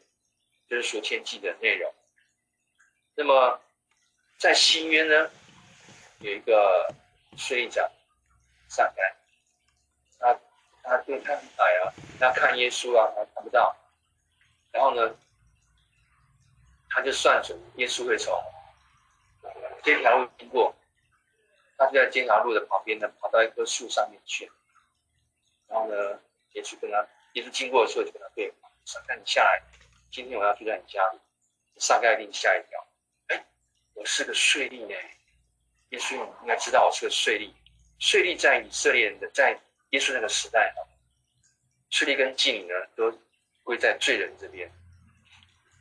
这是赎愆祭的内容。那么在新约呢，有一个税吏长撒该，他他对他很矮啊，他看耶稣啊，他看不到。然后呢，他就算准耶稣会从。这条路经过，他就在这条路的旁边呢，跑到一棵树上面去。然后呢，耶稣跟他，耶稣经过的时候就跟他对话：“撒该，你下来，今天我要住在你家里。”撒该一定吓一跳：“哎，我是个税吏呢。”耶稣，你应该知道我是个税吏。税吏在以色列人的，在耶稣那个时代呢，税吏跟妓女呢都归在罪人这边。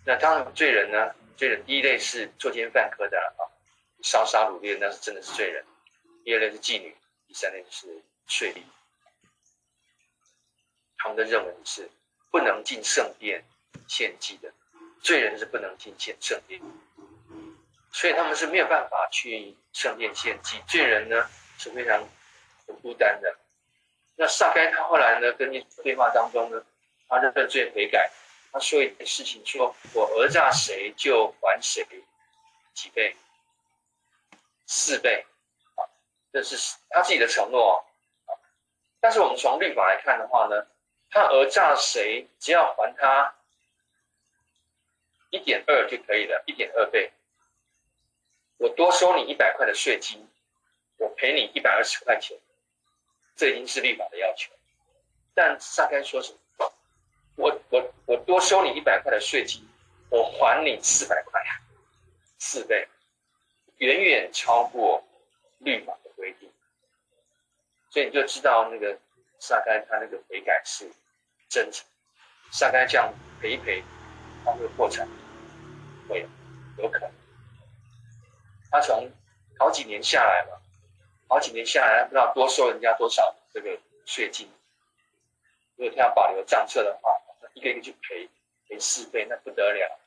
那当然，罪人呢，罪人第一类是作奸犯科的啊。烧杀掳掠，那是真的是罪人；第二类是妓女；第三类是税吏。他们的认为是不能进圣殿献祭的，罪人是不能进献圣殿，所以他们是没有办法去圣殿献祭。罪人呢是非常很孤单的。那撒该他后来呢，跟你对话当中呢，他认罪悔改，他说一件事情：说我讹诈谁就还谁几倍。四倍，这是他自己的承诺，啊，但是我们从律法来看的话呢，他讹诈谁，只要还他一点二就可以了，一点二倍。我多收你一百块的税金，我赔你一百二十块钱，这已经是律法的要求。但撒该说什么？我我我多收你一百块的税金，我还你四百块呀，四倍。远远超过律法的规定，所以你就知道那个撒该他那个悔改是真诚。撒该这样赔一赔，他会破产，会有可能。他从好几年下来嘛，好几年下来，不知道多收人家多少这个税金。如果他要保留账册的话，一个一个去赔赔四倍，那不得了，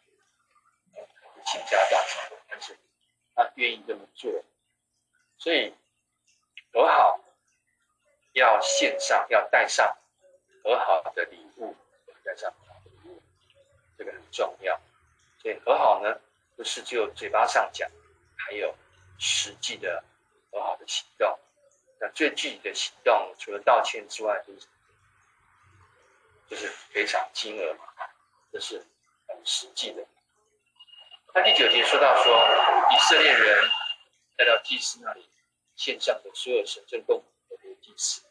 倾家荡产，但是。他愿意这么做，所以和好要献上，要带上和好的礼物，带上礼物，这个很重要。所以和好呢，不是只有嘴巴上讲，还有实际的和好的行动。那最具体的行动，除了道歉之外，就是就是赔偿金额嘛，这是很实际的。那第九节说到说，以色列人带到祭司那里献上的所有神圣动物都给祭司，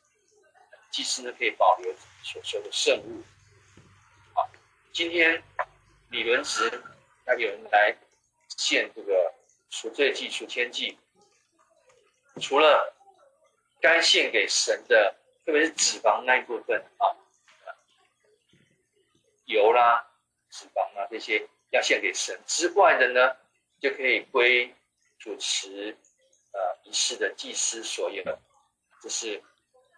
祭司呢可以保留所收的圣物。好，今天李伦慈他有人来献这个赎罪祭、赎愆祭，除了该献给神的，特别是脂肪那一部分啊，油啦、脂肪啊这些要献给神之外的呢，就可以归主持呃仪式的祭司所有。这是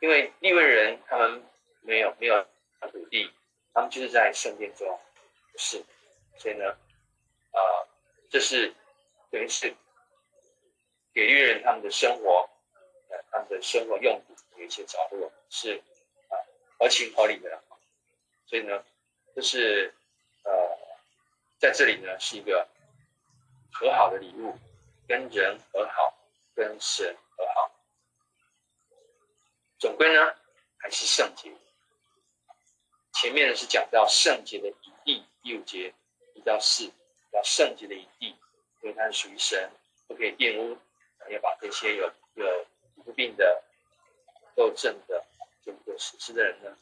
因为利未人他们没有没有土地，他们就是在圣殿中，不是，所以呢，啊、呃，这是等于是给利未人他们的生活，呃，他们的生活用途有一些着落，是啊，合情合理的。所以呢，这是，在这里呢是一个。和好的礼物，跟人和好，跟神和好。总归呢，还是圣洁。前面呢是讲到圣洁的一地，第五节一到四，要圣洁的一地，因为它是属于神，不可以玷污，要把这些有有皮肤病的、痘症的、这个死尸的人呢，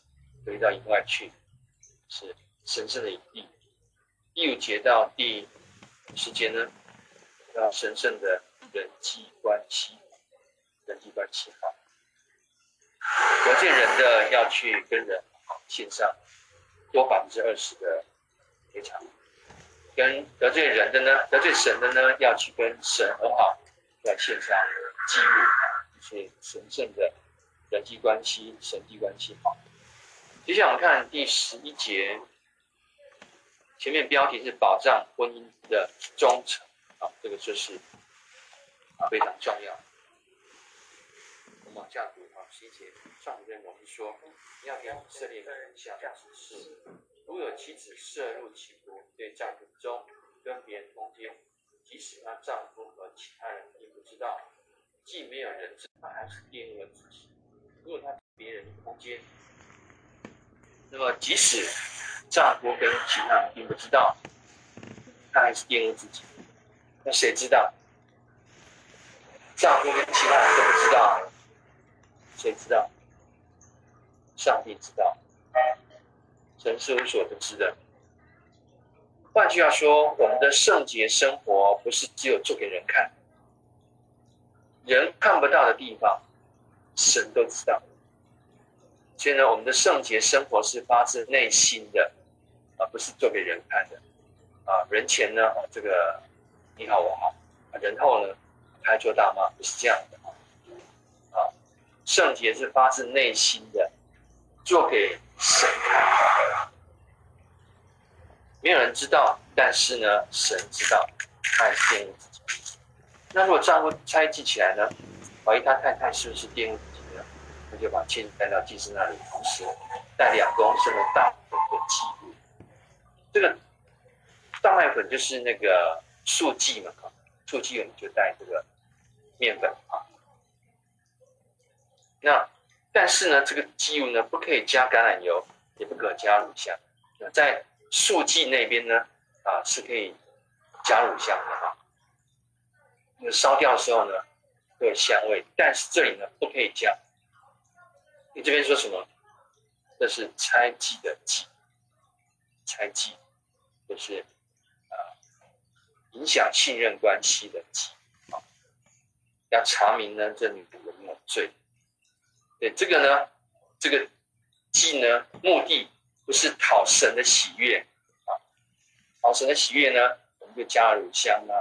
推到营外去，是神圣的一地。第五节到第十节呢，要神圣的人际关系，人际关系好。得罪人的要去跟人线上多百分之二十的赔偿，跟得罪人的呢，得罪神的呢，要去跟神和好，在线上祭物，所以神圣的人际关系，神际关系好。接下来我们看第十一节，前面标题是保障婚姻的忠诚。啊，这个就是啊非常重要。我们往下读啊，十一节上面我们说，要给以色列人下指示：如有妻子涉入其国，对丈夫中跟别人通奸，即使她丈夫和其他人并不知道，既没有人知道，还是玷污了自己。如果她别人通奸，那么即使丈夫跟其他人并不知道，他还是玷污自己。那谁知道？丈夫跟其他人都不知道，谁知道？上帝知道，神是无所不知的。换句话说，我们的圣洁生活不是只有做给人看，人看不到的地方，神都知道。所以呢，我们的圣洁生活是发自内心的，而不是做给人看的。啊，人前呢，这个。你好，我好，人后呢，开桌大骂，不是这样的啊！啊圣洁是发自内心的，做给神看，没有人知道，但是呢，神知道，他也是玷污自己。那如果丈夫猜忌起来呢，怀疑他太太是不是玷污自己呢？他就把妻子带到祭司那里，同时带两公升的大麦粉的祭。这个大麦粉就是那个。素祭嘛，素祭我们就带这个面粉啊。那但是呢，这个鸡油呢，不可以加橄榄油，也不可加乳香。那在素祭那边呢，啊是可以加乳香的哈。那烧掉的时候呢，会有香味，但是这里呢不可以加。你这边说什么？这是猜忌的忌，猜忌就是啊。影响信任关系的忌，啊，要查明呢，这女人有没有罪？对这个呢，这个祭呢，目的不是讨神的喜悦，啊，讨神的喜悦呢，我们就加乳香啊，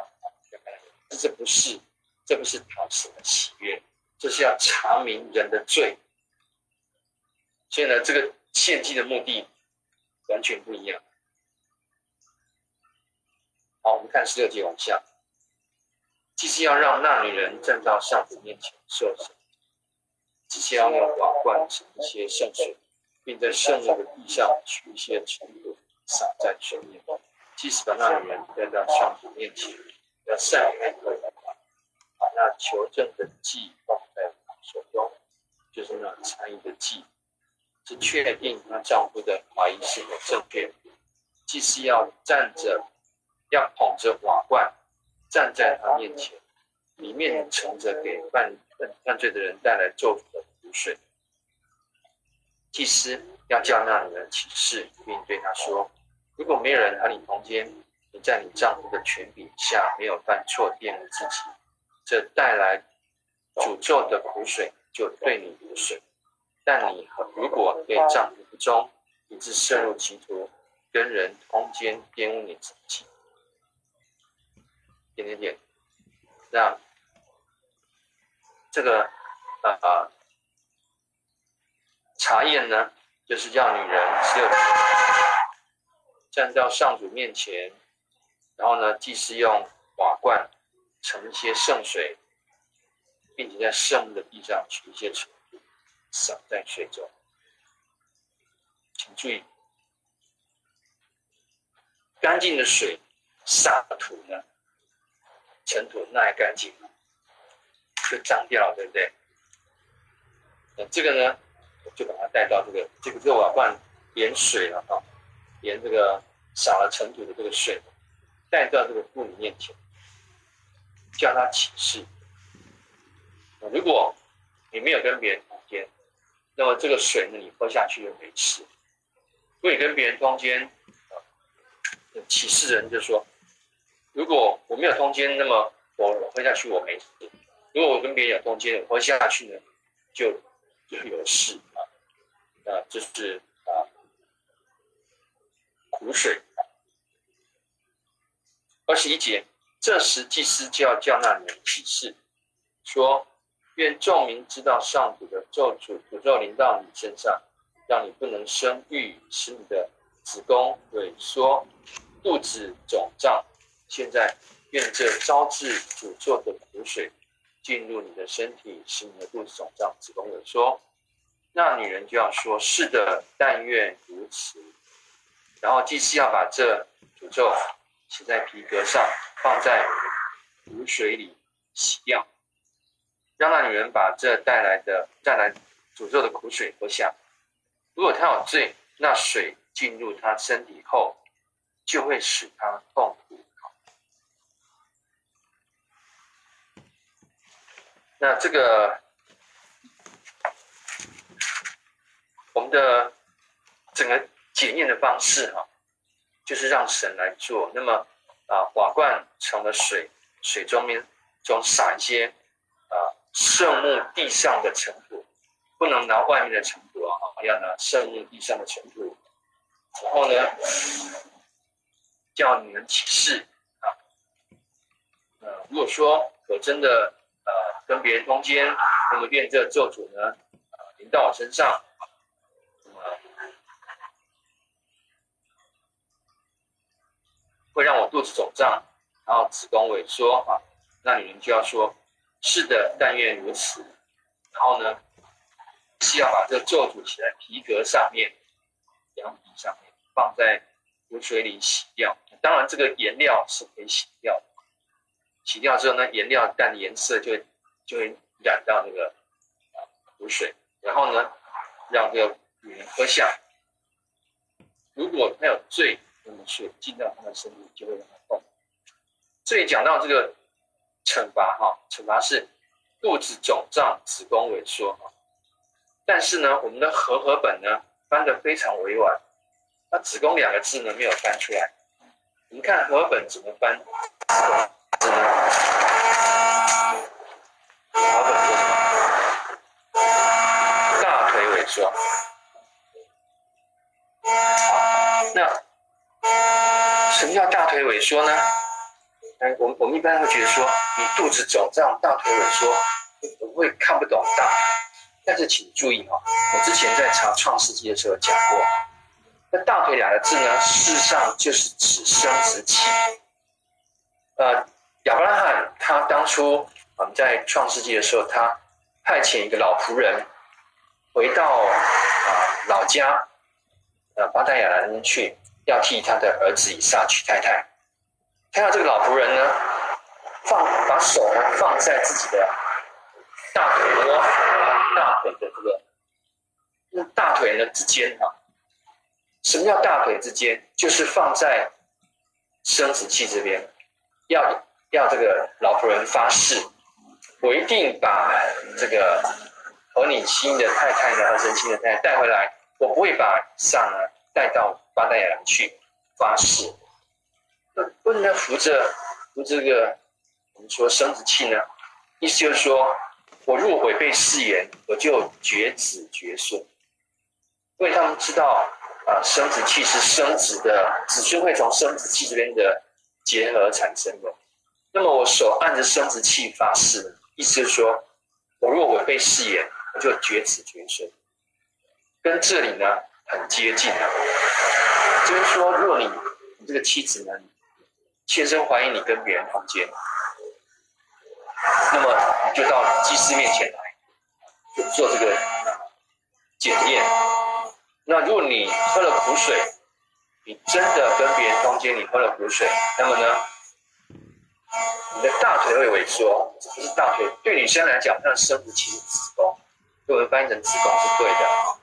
这这不是，这不是讨神的喜悦，这是要查明人的罪。所以呢，这个献祭的目的完全不一样。好，我们看十六节往下，即是要让那女人站到上主面前受审，祭司要用瓦罐盛一些圣水，并在圣人的地上取一些尘土洒在水面。祭司把那女人带到上主面前，要散开口，把那求证的祭放在手中，就是那参与的祭，是确定她丈夫的怀疑是否正确。祭司要站着。要捧着瓦罐站在他面前，里面盛着给犯犯犯罪的人带来咒诅的苦水。祭司要叫那女人起誓，并对她说：“如果没有人和你通奸，你在你丈夫的权柄下没有犯错玷污自己，这带来诅咒的苦水就对你无损。但你如果对丈夫不忠，以致陷入歧途，跟人通奸玷污你自己。”点点点，那这个啊。呃查验呢，就是叫女人只有站到上主面前，然后呢，祭司用瓦罐盛一些圣水，并且在圣物的地上取一些尘洒在水中。请注意，干净的水洒土呢，尘土那也干净，就脏掉了，对不对？那这个呢？就把它带到这个这个这个瓦罐连水了啊，盐这个洒了尘土的这个水，带到这个妇女面前，叫她起誓。如果你没有跟别人通奸，那么这个水呢，你喝下去就没事。如果你跟别人通奸，啊，启示人就说：如果我没有通奸，那么我我喝下去我没事；如果我跟别人有通奸，我喝下去呢，就就有事。啊，啊这是啊，苦水。二十一节，这时祭司就要叫那人启示，说：愿众民知道上主的咒诅诅咒临到你身上，让你不能生育，使你的子宫萎缩，肚子肿胀。现在愿这招致诅咒的苦水进入你的身体，使你的肚子肿胀，子宫萎缩。那女人就要说：“是的，但愿如此。”然后祭司要把这诅咒写在皮革上，放在湖水里洗掉，让那女人把这带来的带来诅咒的苦水喝下。如果她有罪，那水进入她身体后，就会使她痛苦。那这个。我们的整个检验的方式哈，就是让神来做。那么啊，瓦罐盛了水，水中面中洒一些圣墓地上的尘土，不能拿外面的尘土啊，要拿圣墓地上的尘土。然后呢，叫你们起誓啊，呃，如果说我真的呃跟别人通奸，那么愿这咒诅呢啊临到我身上。会让我肚子肿胀，然后子宫萎缩啊，那女人就要说：“是的，但愿如此。”然后呢，是要把这个咒诅写在皮革上面，羊皮上面，放在湖水里洗掉。当然，这个颜料是可以洗掉的。洗掉之后呢，颜料淡颜色就就会染到那个湖水。然后呢，让这个女人喝下。如果她有罪。水进到她的身体，就会让她痛。这里讲到这个惩罚哈，惩罚是肚子肿胀、子宫萎缩哈。但是呢，我们的和合本呢翻得非常委婉，那“子宫”两个字呢没有翻出来。我们看和合本怎么翻子宫？和合本说什么？大腿萎缩。好，那。什么叫大腿萎缩呢？哎，我们我们一般会觉得说，你肚子肿胀，大腿萎缩，我会看不懂大腿。但是请注意哈，我之前在查创世纪的时候讲过，那大腿两个字呢，事实上就是指生殖器。呃，亚伯拉罕他当初我们在创世纪的时候，他派遣一个老仆人回到啊、老家，呃巴旦亚兰去。要替他的儿子以撒娶太太，看到这个老仆人呢，放把手呢放在自己的大腿窝，大腿的这个大腿呢之间啊，什么叫大腿之间？就是放在生殖器这边，要要这个老仆人发誓，我一定把这个和你亲的太太呢，和神亲的太太带回来，我不会把上呢带到巴旦亚兰去发誓。那不能扶着扶这个我们说生殖器呢？意思就是说，我若违背誓言，我就绝子绝孙，因为他们知道啊，生殖器是生殖的子孙会从生殖器这边的结合产生的。那么我手按着生殖器发誓，意思是说，我如果违背誓言，我就绝子绝孙，跟这里呢很接近啊。就是说，若你你这个妻子呢，切身怀疑你跟别人通奸。那么你就到祭司面前来，就做这个检验。那如果你喝了苦水，你真的跟别人通奸，你喝了苦水，那么呢，你的大腿会萎缩，这不是大腿，对女生来讲，那生殖器是子宫，我们翻译成子宫是对的。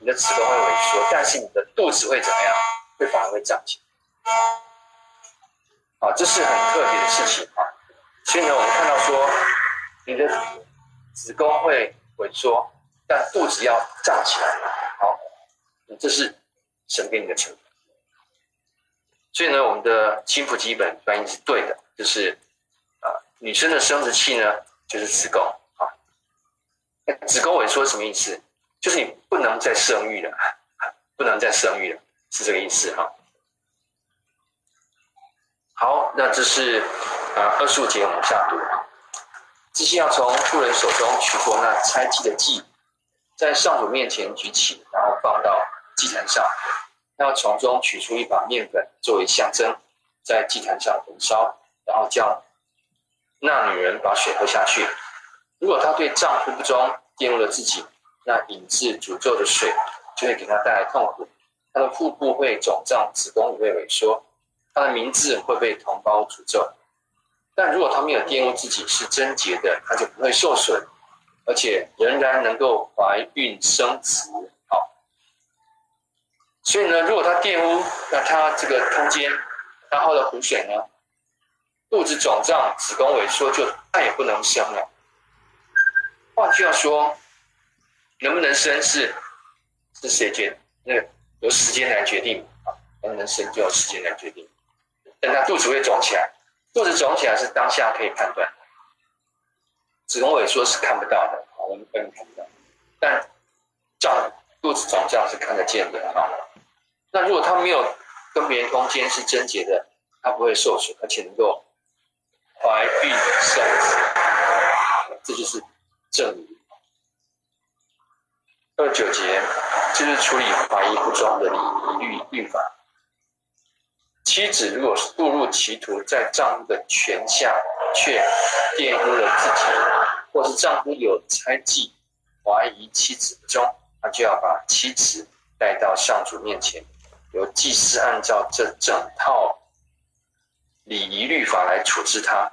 你的子宫会萎缩，但是你的肚子会怎么样？会反而会胀起来。啊，这是很特别的事情啊。所以呢，我们看到说，你的子宫会萎缩，但肚子要胀起来。好，这是神给你的惩罚。所以呢，我们的新普基本翻译是对的，就是啊，女生的生殖器呢，就是子宫啊。子宫萎缩什么意思？就是你不能再生育了，不能再生育了，是这个意思哈。好，那这是。啊，二十五节我们下读。祭司要从妇人手中取过那拆祭的祭，在上主面前举起，然后放到祭坛上。要从中取出一把面粉作为象征，在祭坛上焚烧，然后叫那女人把水喝下去。如果她对丈夫不忠，玷污了自己，那引致诅咒的水就会给她带来痛苦。她的腹部会肿胀，子宫也会萎缩，他的名字会被同胞诅咒。但如果他没有玷污自己，是贞洁的，他就不会受损，而且仍然能够怀孕生子。好，所以呢，如果他玷污，那他这个通奸，他喝了苦水呢，肚子肿胀，子宫萎缩，就再也不能生了。换句话说，能不能生是是谁决？那个由时间来决定啊，能不能生就由时间来决定。等他肚子会肿起来。肚子肿起来是当下可以判断的，子宫萎缩是看不到的，我们根本看不到。但胀肚子肿胀是看得见的啊。那如果他没有跟别人通奸是贞洁的，他不会受损，而且能够怀孕生子，这就是正义。二九节就是处理怀疑不忠的礼仪律律法。妻子如果是误入歧途，在丈夫的权下却玷污了自己，或是丈夫有猜忌、怀疑妻子不忠，他就要把妻子带到上主面前，由祭司按照这整套礼仪律法来处置他。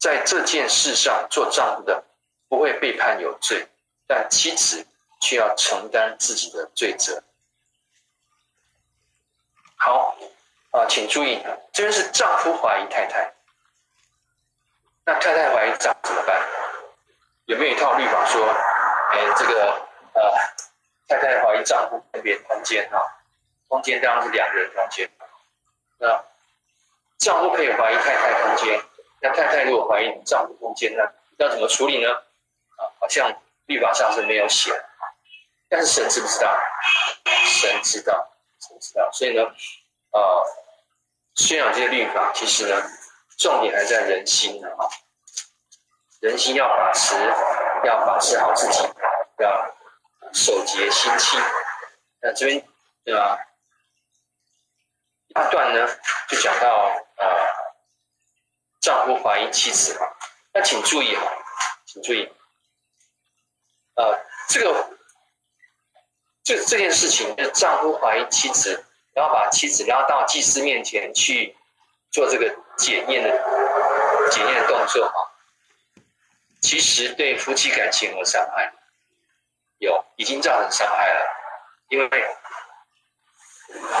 在这件事上，做丈夫的不会被判有罪，但妻子却要承担自己的罪责。好。啊，请注意，这边是丈夫怀疑太太，那太太怀疑丈夫怎么办？有没有一套律法说，哎，这个呃，太太怀疑丈夫跟别人通奸哈，通奸当然是两个人通奸，那丈夫可以怀疑太太通奸，那太太如果怀疑丈夫通奸，那要怎么处理呢？啊，好像律法上是没有写，但是神知不知道？神知道，神知道，所以呢，啊。宣扬这些律法，其实呢，重点还在人心呢啊！人心要把持，要把持好自己，要守节心清。那这边对吧？一段呢，就讲到呃，丈夫怀疑妻子哈，那请注意哈，请注意，呃，这个这这件事情，就是丈夫怀疑妻子。然后把妻子拉到祭司面前去做这个检验的检验的动作啊，其实对夫妻感情有伤害，有已经造成伤害了。因为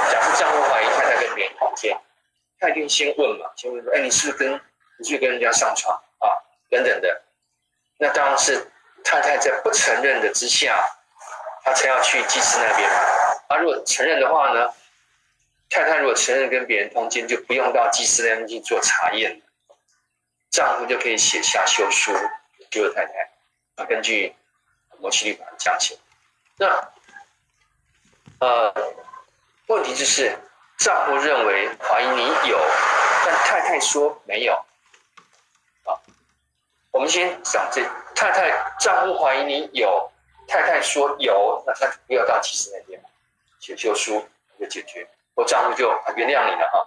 假设丈夫怀疑太太跟别人通奸，他一定先问嘛，先问说：“哎，你是不是跟你是不是跟人家上床啊？”等等的。那当然是太太在不承认的之下，他才要去祭司那边。啊，如果承认的话呢，太太如果承认跟别人通奸，就不用到祭司那边去做查验，丈夫就可以写下休书，救太太。啊，根据摩西律法讲起，那呃，问题就是丈夫认为怀疑你有，但太太说没有。啊我们先讲这太太，丈夫怀疑你有，太太说有，那他不要到祭司那边写休书就解决，我丈夫就原谅你了哈。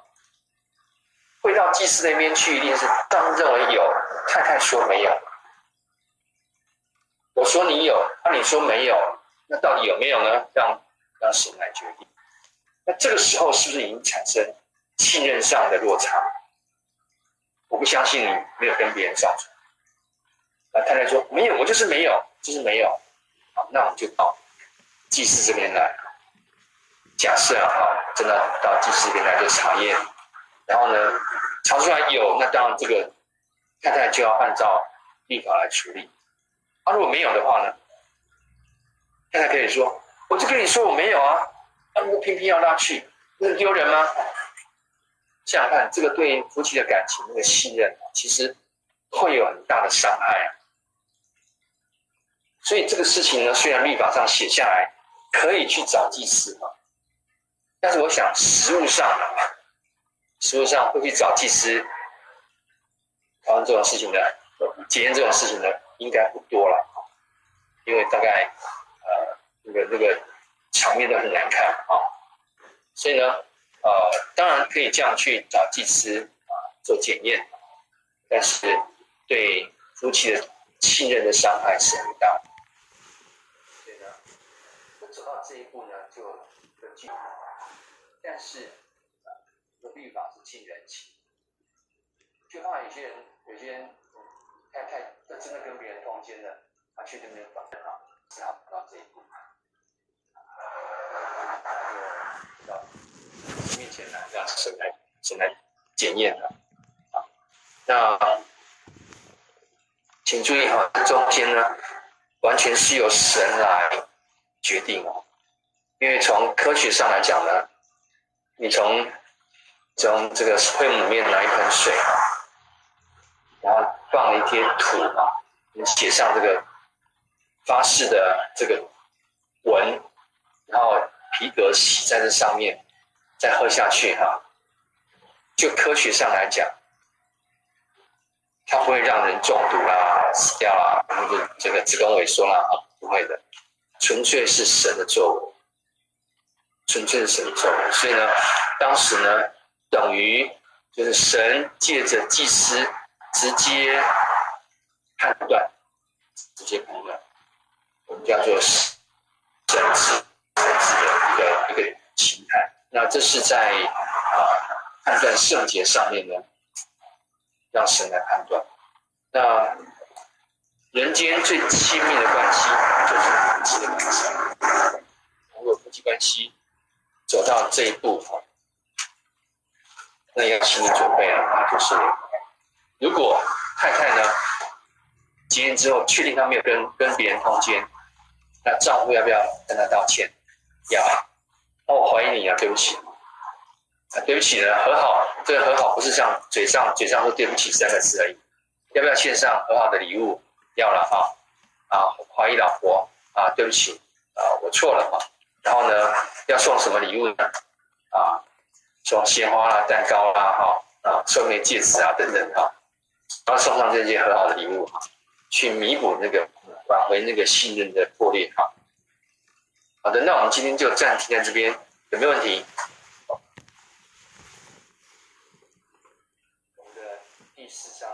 会到祭司那边去，一定是丈夫认为有，太太说没有。我说你有，那你说没有，那到底有没有呢？让让神来决定。那这个时候是不是已经产生信任上的落差？我不相信你没有跟别人上床。那太太说没有，我就是没有，就是没有。好，那我们就到祭司这边来。假设啊，真的到祭司这边来做查验，然后呢，查出来有，那当然这个太太就要按照律法来处理。啊，如果没有的话呢，太太可以说，我就跟你说我没有啊，那如果偏偏要拉去，那是丢人吗？想想看，这个对夫妻的感情那个信任，其实会有很大的伤害。所以这个事情呢，虽然律法上写下来可以去找祭司嘛，但是我想实物上呢，实物上会去找祭司，发生这种事情的，检验这种事情的，应该不多了，因为大概呃那个那个场面都很难看啊，所以呢，呃，当然可以这样去找祭司啊做检验，但是对夫妻的信任的伤害是很大的。走到这一步呢，就就进，但是，这个律法是近人情，就怕有些人，有些人太太他真的跟别人通奸了，他确定没有办法，只好到这一步，就到面前来让神来神来检验了啊。那请注意哈，中间呢，完全是由神来。决定哦，因为从科学上来讲呢，你从从这个会母面拿一盆水，然后放了一些土啊，你写上这个发誓的这个文，然后皮革洗在这上面，再喝下去哈，就科学上来讲，它不会让人中毒啦、死掉啦，或者这个子宫萎缩啦啊，不会的。纯粹是神的作为，纯粹是神的作，所以呢，当时呢，等于就是神借着祭司直接判断，直接判断，我们叫做神智神智的一个一个形态。那这是在啊判断圣洁上面呢，让神来判断。那人间最亲密的关系就是。夫妻的关系，如果夫妻关系走到这一步，那要心理准备了，就是如果太太呢结婚之后确定她没有跟跟别人通奸，那丈夫要不要跟她道歉？要。那我怀疑你啊，对不起。啊，对不起呢，和好，这个和好不是像嘴上嘴上说对不起三个字而已，要不要献上和好的礼物？要了啊，啊，我怀疑老婆。啊，对不起，啊，我错了嘛。然后呢，要送什么礼物呢？啊，送鲜花啦、蛋糕啦，哈，啊，送枚戒指啊，等等，哈，然后送上这些很好的礼物，哈，去弥补那个挽回那个信任的破裂，哈。好的，那我们今天就暂停在这边，有没有问题？我们的第四章